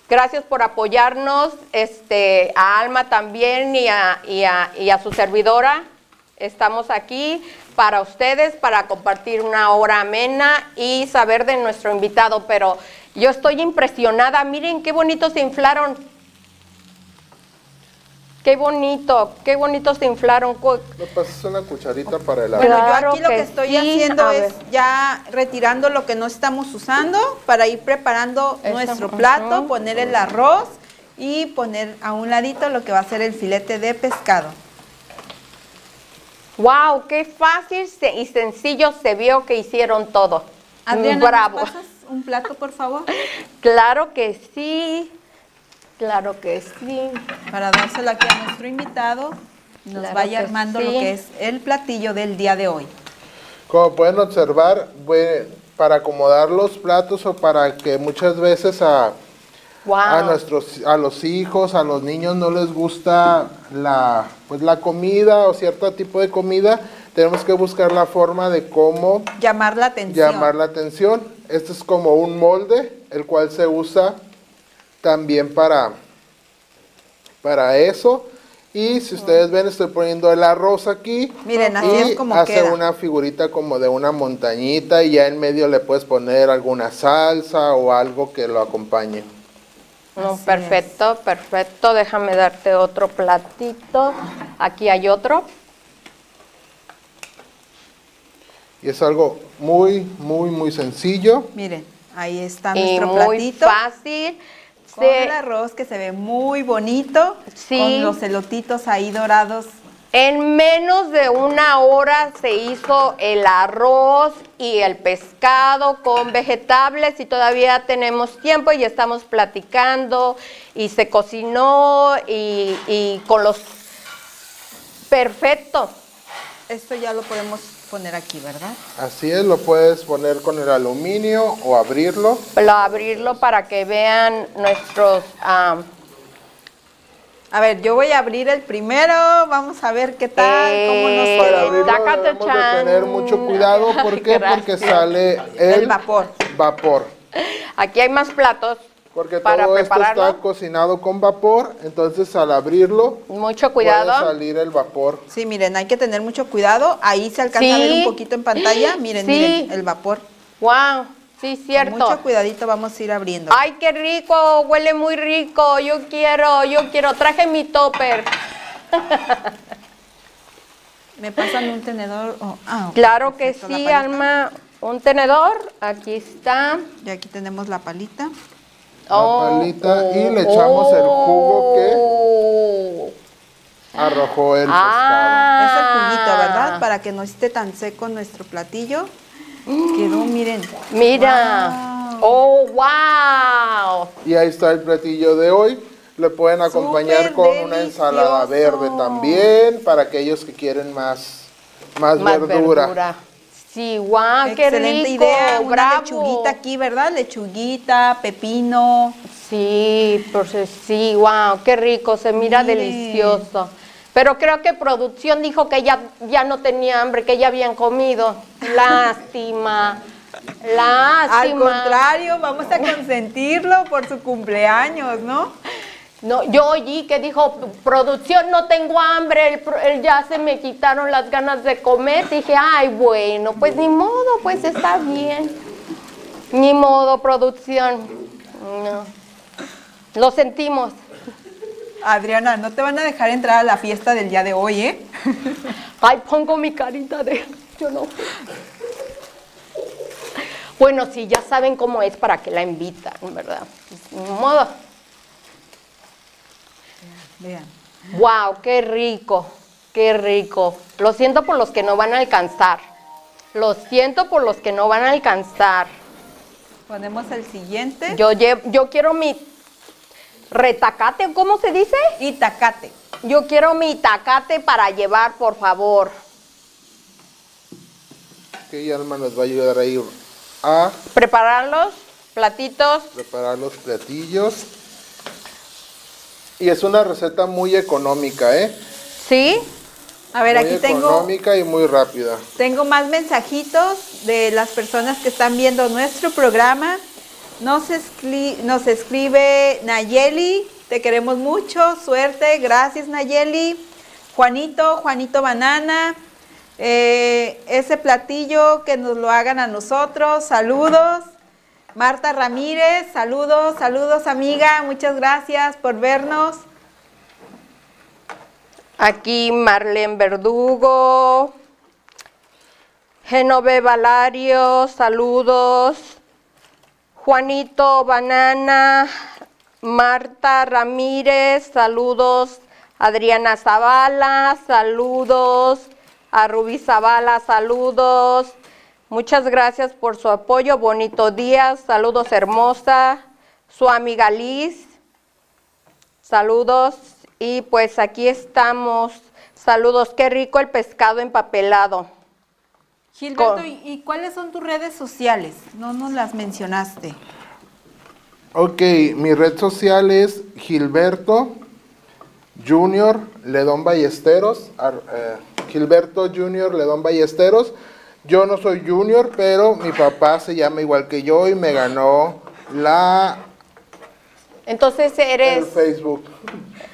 Gracias por apoyarnos, este, a Alma también y a, y a- su servidora. Estamos aquí para ustedes, para compartir una hora amena y saber de nuestro invitado. Pero yo estoy impresionada, miren qué bonito se inflaron Qué bonito, qué bonito se inflaron. Me pasas una cucharita para el Bueno, agua. yo Claro aquí lo que que estoy sí, haciendo a es ver. ya retirando lo que no estamos usando para ir preparando nuestro plato, poner el arroz y poner a un ladito lo que va a ser el filete de pescado. Wow, qué fácil se- y sencillo se vio que hicieron todo. Adriana, ¿nos Bravo. pasas un plato, por favor? [LAUGHS] Claro que sí. Claro que sí. Para dárselo aquí a nuestro invitado, nos Claro vaya que armando lo que es el platillo del día de hoy. Como pueden observar, para acomodar los platos o para que muchas veces a, Wow. a nuestros a los hijos, a los niños no les gusta la pues la comida o cierto tipo de comida, tenemos que buscar la forma de cómo Llamar la atención. llamar la atención. Este es como un molde, el cual se usa también para, para eso. Y si ustedes ven, estoy poniendo el arroz aquí. Miren, así y es como hace queda. una figurita como de una montañita y ya en medio le puedes poner alguna salsa o algo que lo acompañe. No, perfecto, perfecto. Déjame darte otro platito. Aquí hay otro. Y es algo muy, muy, muy sencillo. Miren, ahí está Y nuestro muy platito. fácil. Con el arroz que se ve muy bonito. Sí. Con los elotitos ahí dorados. En menos de una hora se hizo el arroz y el pescado con vegetables y todavía tenemos tiempo y estamos platicando y se cocinó y, y con los... Perfecto. Esto ya lo podemos poner aquí, ¿verdad? Así es, lo puedes poner con el aluminio o abrirlo. Lo abrirlo para que vean nuestros... ah, A ver, yo voy a abrir el primero. Vamos a ver qué tal, cómo nos Eh, Para abrirlo debemos de tener mucho cuidado. ¿Por qué? [LAUGHS] Porque sale el, El vapor. vapor. Aquí hay más platos. Porque para todo esto está cocinado con vapor, entonces al abrirlo Mucho puede cuidado. salir el vapor. Sí, miren, hay que tener mucho cuidado. Ahí se alcanza a ver un poquito en pantalla. Miren, Sí. miren, el vapor. Wow, sí, Con cierto. mucho cuidadito vamos a ir abriendo. Ay, qué rico, huele muy rico. Yo quiero, yo quiero. Traje mi topper. [LAUGHS] ¿Me pasan un tenedor? Oh, ah, Claro que perfecto, sí. Alma. Un tenedor, aquí está. Y aquí tenemos la palita. La palita y le echamos el jugo que arrojó el Ah. Es el juguito, ¿verdad? Para que no esté tan seco nuestro platillo. Quedó, miren. Mira. Oh, wow. pescado. Y ahí está el platillo de hoy. Le pueden acompañar Súper con una ensalada verde también, para aquellos que quieren más, más, Más verdura. verdura. Sí, wow, qué Excelente rico. idea. Una bravo. lechuguita aquí, ¿verdad? Lechuguita, pepino. Sí, pues sí, wow, qué rico, se mira delicioso. Pero creo que producción dijo que ya, ya no tenía hambre, que ya habían comido. Lástima, [LAUGHS] Al lástima. contrario, vamos a consentirlo por su cumpleaños, ¿no? No, yo oí que dijo, producción, no tengo hambre, el el- ya se me quitaron las ganas de comer. Dije, ay, bueno, pues ni modo, pues está bien. Ni modo, producción. No. Lo sentimos. Adriana, no te van a dejar entrar a la fiesta del día de hoy, ¿eh? [LAUGHS] Ay, pongo mi carita de... Yo no. Bueno, sí, ya saben cómo es para que la invitan, ¿verdad? Pues, ni modo. Vean. Wow, qué rico, qué rico. Lo siento por los que no van a alcanzar. Lo siento por los que no van a alcanzar. Ponemos el siguiente. Yo lle- yo quiero mi retacate, ¿cómo se dice? Y tacate. Yo quiero mi tacate para llevar, por favor. Que Alma nos va a ayudar a ir a Preparar los platitos. preparar los platillos. Y es una receta muy económica, ¿eh? ¿Sí? A ver, muy aquí tengo, económica y muy rápida. tengo más mensajitos de las personas que están viendo nuestro programa. Nos, escri- nos escribe Nayeli, te queremos mucho, suerte, gracias Nayeli. Juanito, Juanito Banana, eh, ese platillo que nos lo hagan a nosotros, saludos. Marta Ramírez, saludos, saludos amiga, muchas gracias por vernos. Aquí Marlene Verdugo. Genoveva Lario, saludos. Juanito Banana. Marta Ramírez, saludos. Adriana Zavala, saludos. A Rubí Zavala, saludos. Muchas gracias por su apoyo. Bonito día. Saludos, hermosa. Su amiga Liz. Saludos. Y pues aquí estamos. Saludos. Qué rico el pescado empapelado. Gilberto, Con- ¿y, cuáles son tus redes sociales? No nos las mencionaste. Ok, mi red social es Gilberto Junior Ledón Ballesteros. ar- eh, Gilberto Junior Ledón Ballesteros. Yo no soy Junior, pero mi papá se llama igual que yo y me ganó la Entonces el eres... Facebook.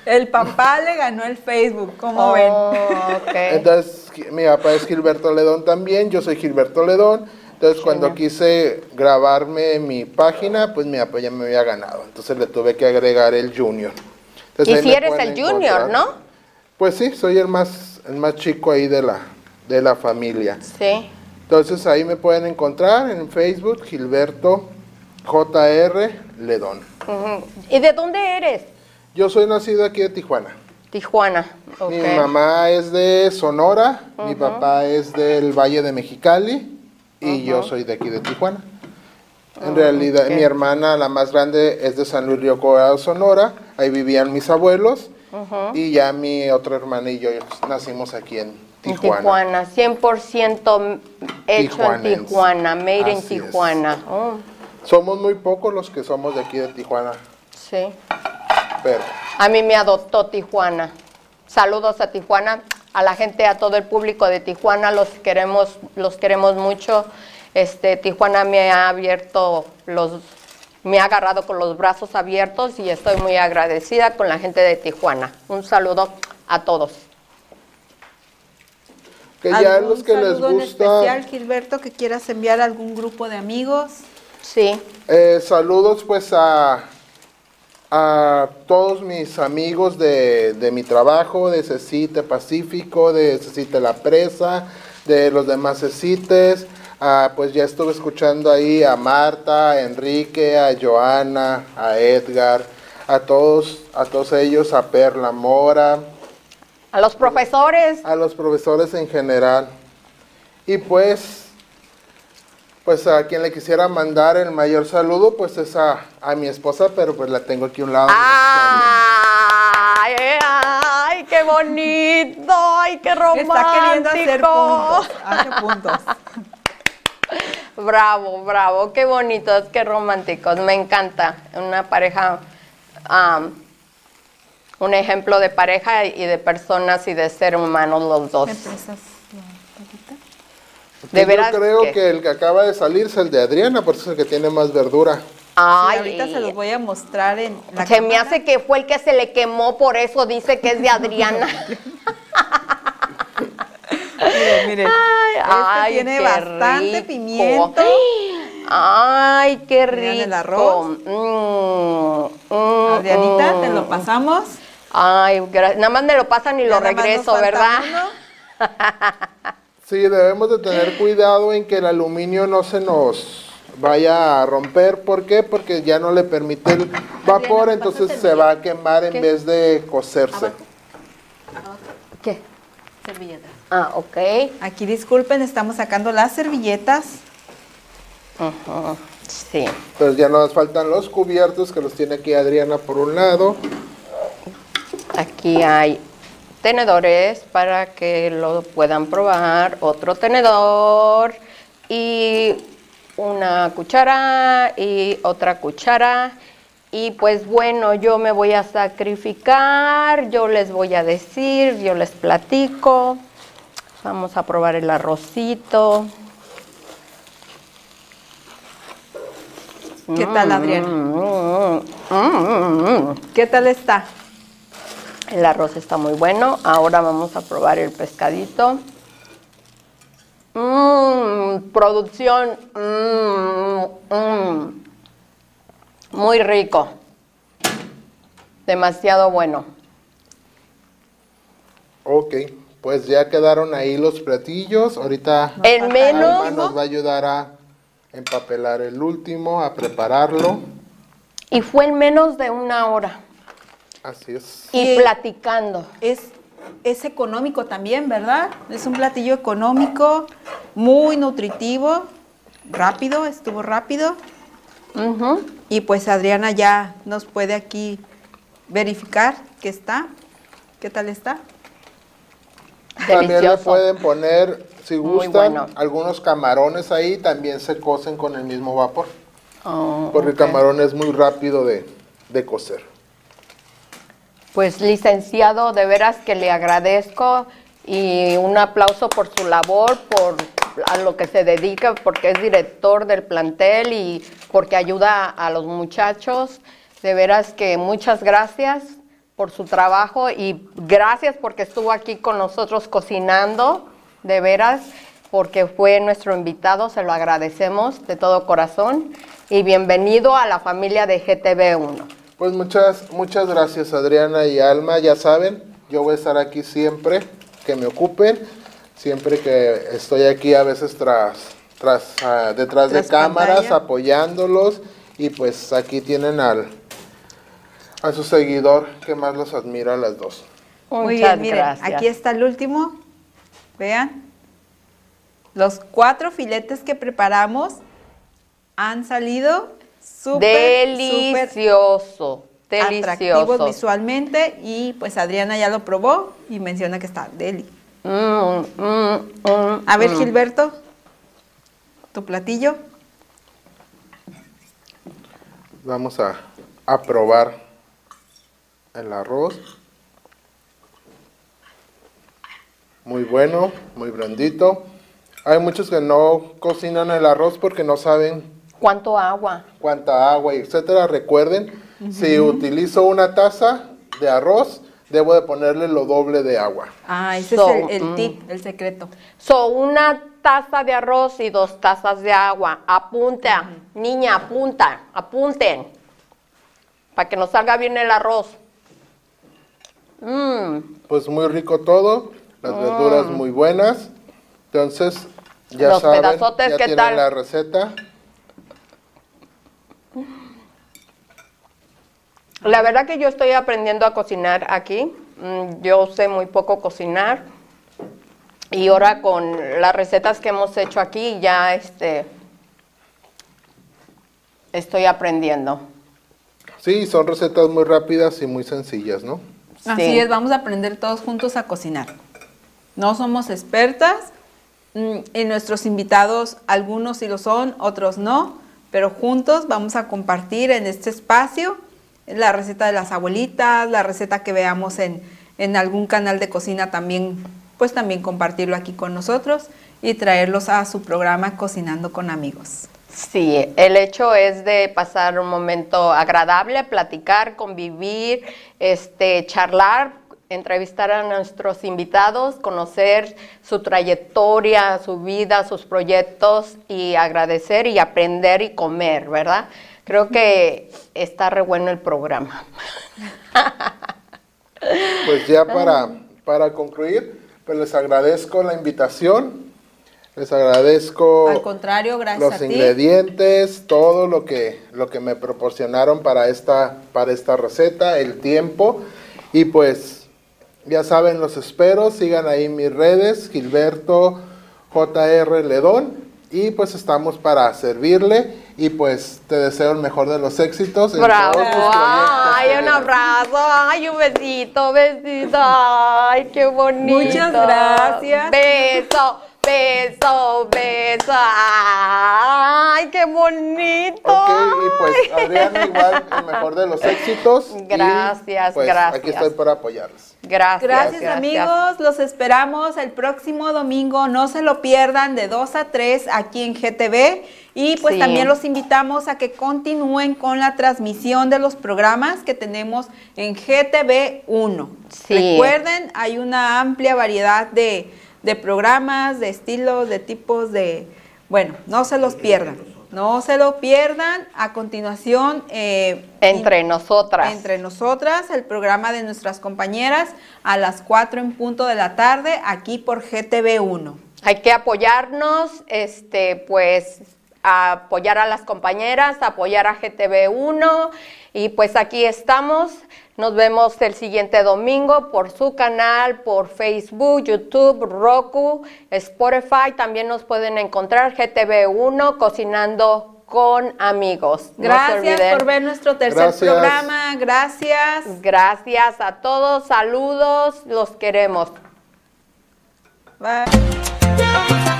El papá le ganó el Facebook, ¿cómo ven? Oh, ok. Entonces, mi papá es Gilberto Ledón también, yo soy Gilberto Ledón. Entonces, cuando quise grabarme mi página, pues mi papá ya me había ganado. Entonces, le tuve que agregar el Junior. Entonces, Y si eres el junior, encontrar. ¿no? Pues sí, soy el más, el más chico ahí de la, de la familia. Sí. Entonces, ahí me pueden encontrar en Facebook, Gilberto JR Ledón. ¿Y de dónde eres? Yo soy nacido aquí de Tijuana. Tijuana. Ok. Mi mamá es de Sonora, mi papá es del Valle de Mexicali y yo soy de aquí de Tijuana. En realidad, ok. mi hermana, la más grande, es de San Luis Río Colorado, Sonora. Ahí vivían mis abuelos. Y ya mi otra hermana y yo nacimos aquí en En Tijuana. Tijuana, 100% hecho en. Tijuana, made in Así. Tijuana. Oh, Somos muy pocos los que somos de aquí de Tijuana, sí. pero A mí me adoptó Tijuana. Saludos a Tijuana, a la gente, a todo el público de Tijuana, los queremos, los queremos mucho. Este, Tijuana me ha abierto los, me ha agarrado con los brazos abiertos y estoy muy agradecida con la gente de Tijuana. Un saludo a todos. Que ya ¿Algún los que les en gusta, especial, Gilberto, que quieras enviar a algún grupo de amigos? Sí. eh, saludos pues a, a todos mis amigos de, de mi trabajo, de Cecite Pacífico, de Cecite La Presa, de los demás Cecites. Ah, pues ya estuve escuchando ahí a Marta, a Enrique, a Joana, a Edgar, a todos, a todos ellos, a Perla Mora, A los profesores. a los profesores en general. Y pues, pues a quien le quisiera mandar el mayor saludo, pues es a, a mi esposa, pero pues la tengo aquí a un lado. ¡Ay! ¡Ay! ¡Qué bonito! ¡Ay, qué romántico! Está queriendo hacer puntos. Hace puntos. [LAUGHS] Bravo, bravo, qué bonitos, qué románticos, me encanta. Una pareja, un ejemplo de pareja y de personas y de ser humanos los dos. ¿Me tapita? De Yo creo que- que... el que acaba de salir es el de Adriana, por eso es el que tiene más verdura. Sí, Ay, ahorita se los voy a mostrar en la se me cámara. hace que fue el que se le quemó, por eso dice que es de Adriana. [LAUGHS] Miren, miren. Ay, Este ay, tiene qué bastante rico. pimiento. Ay, qué rico. Vean el arroz. Mm, mm, Adrianita, te mm. lo pasamos. Ay, nada más me lo pasan y lo Ya regreso, ¿verdad? [LAUGHS] Sí, debemos de tener cuidado en que el aluminio no se nos vaya a romper. ¿Por qué? Porque ya no le permite el vapor, entonces se va a quemar en vez de cocerse. ¿Qué? Servilletas. Ah, ok. Aquí disculpen, estamos sacando las servilletas. Ujú, Sí. Entonces ya nos faltan los cubiertos que los tiene aquí Adriana por un lado. Aquí hay tenedores para que lo puedan probar. Otro tenedor y una cuchara y otra cuchara. Y pues bueno, yo me voy a sacrificar, yo les voy a decir, yo les platico. Vamos a probar el arrocito. ¿Qué tal, Adriana? Mm, mm, mm. ¿Qué tal está? El arroz está muy bueno. Ahora vamos a probar el pescadito. Mmm, producción. mm, mm. Muy rico. Demasiado bueno. Ok, pues ya quedaron ahí los platillos. Ahorita falta menos, nos va a ayudar a empapelar el último, a prepararlo. y fue en menos de una hora. Así es. Y Y- platicando. Es, es económico también, ¿verdad? Es un platillo económico, muy nutritivo, rápido, estuvo rápido. Y pues Adriana ya nos puede aquí verificar que está. ¿Qué tal está? También le Delicioso. pueden poner, si gustan, bueno. algunos camarones ahí, también se cocen con el mismo vapor. Oh, Porque el camarón es muy rápido de, de cocer. Pues licenciado, de veras que le agradezco y un aplauso por su labor, por a lo que se dedica, porque es director del plantel y porque ayuda a los muchachos. De veras que muchas gracias por su trabajo y gracias porque estuvo aquí con nosotros cocinando, de veras, porque fue nuestro invitado, se lo agradecemos de todo corazón y bienvenido a la familia de GTV1. Pues muchas, muchas gracias Adriana y Alma, ya saben, yo voy a estar aquí siempre que me ocupen, siempre que estoy aquí a veces tras, tras ah, detrás de cámaras pantalla. apoyándolos y pues aquí tienen al a su seguidor que más los admira a las dos. Muy Muchas bien, miren, gracias. aquí está el último. Vean. Los cuatro filetes que preparamos han salido súper, súper delicioso, atractivos delicioso. visualmente y pues Adriana ya lo probó y menciona que está deli. Mm, mm, mm, A ver, mm. Gilberto, tu platillo. Vamos a, a probar el arroz. Muy bueno, muy blandito. Hay muchos que no cocinan el arroz porque no saben ¿Cuánto agua? cuánta agua, y etcétera. Recuerden, si utilizo una taza de arroz, debo de ponerle lo doble de agua. Ah, ese So, es el, el mm. tip, el secreto. So, una taza de arroz y dos tazas de agua. Apunta, niña, apunta, apunten. Para que nos salga bien el arroz. Mmm, Pues muy rico todo, las verduras muy buenas. Entonces, ya Mm. Los saben, pedazotes, ya ¿qué tienen tal? la receta. La verdad que yo estoy aprendiendo a cocinar aquí. Mm, Yo sé muy poco cocinar. Y ahora con las recetas que hemos hecho aquí ya este estoy aprendiendo. Sí, son recetas muy rápidas y muy sencillas, ¿no? Así Sí. es, vamos a aprender todos juntos a cocinar. No somos expertas mm, y nuestros invitados, algunos sí lo son, otros no, pero juntos vamos a compartir en este espacio la receta de las abuelitas, la receta que veamos en, en algún canal de cocina también, pues también compartirlo aquí con nosotros y traerlos a su programa Cocinando con Amigos. Sí, el hecho es de pasar un momento agradable, platicar, convivir, este, charlar, entrevistar a nuestros invitados, conocer su trayectoria, su vida, sus proyectos y agradecer y aprender y comer, ¿verdad? Creo que está re bueno el programa. Pues ya para, para concluir, pues les agradezco la invitación, les agradezco Al contrario, gracias los a ti. ingredientes, todo lo que, lo que me proporcionaron para esta, para esta receta, el tiempo. Y pues, ya saben, los espero. Sigan ahí mis redes, Gilberto JR Ledón. Y pues estamos para servirle. Y pues te deseo el mejor de los éxitos. en Bravo, todos tus ay, un abrazo, ay, un besito, besito, ay, qué bonito. Muchas gracias. Beso, beso, beso, ay, qué bonito. Ok, y pues Adriana, igual el mejor de los éxitos. y, Gracias, pues, gracias. Aquí estoy para apoyarles. Gracias, Gracias, amigos, los esperamos el próximo domingo, no se lo pierdan de 2 a 3 aquí en GTV y pues Sí. también los invitamos a que continúen con la transmisión de los programas que tenemos en GTV 1. Sí. Recuerden, hay una amplia variedad de, de programas, de estilos, de tipos de... Bueno, no se los pierdan, no se lo pierdan. A continuación... eh, Entre nosotras. entre nosotras, el programa de nuestras compañeras a las 4 en punto de la tarde, aquí por GTV1. Hay que apoyarnos, este, pues, a apoyar a las compañeras, apoyar a GTV1 y pues aquí estamos. Nos vemos el siguiente domingo por su canal, por Facebook, YouTube, Roku, Spotify. También nos pueden encontrar GTV1 Cocinando con Amigos. Gracias por ver nuestro tercer Gracias. programa. Gracias. Gracias a todos, saludos, los queremos. Bye.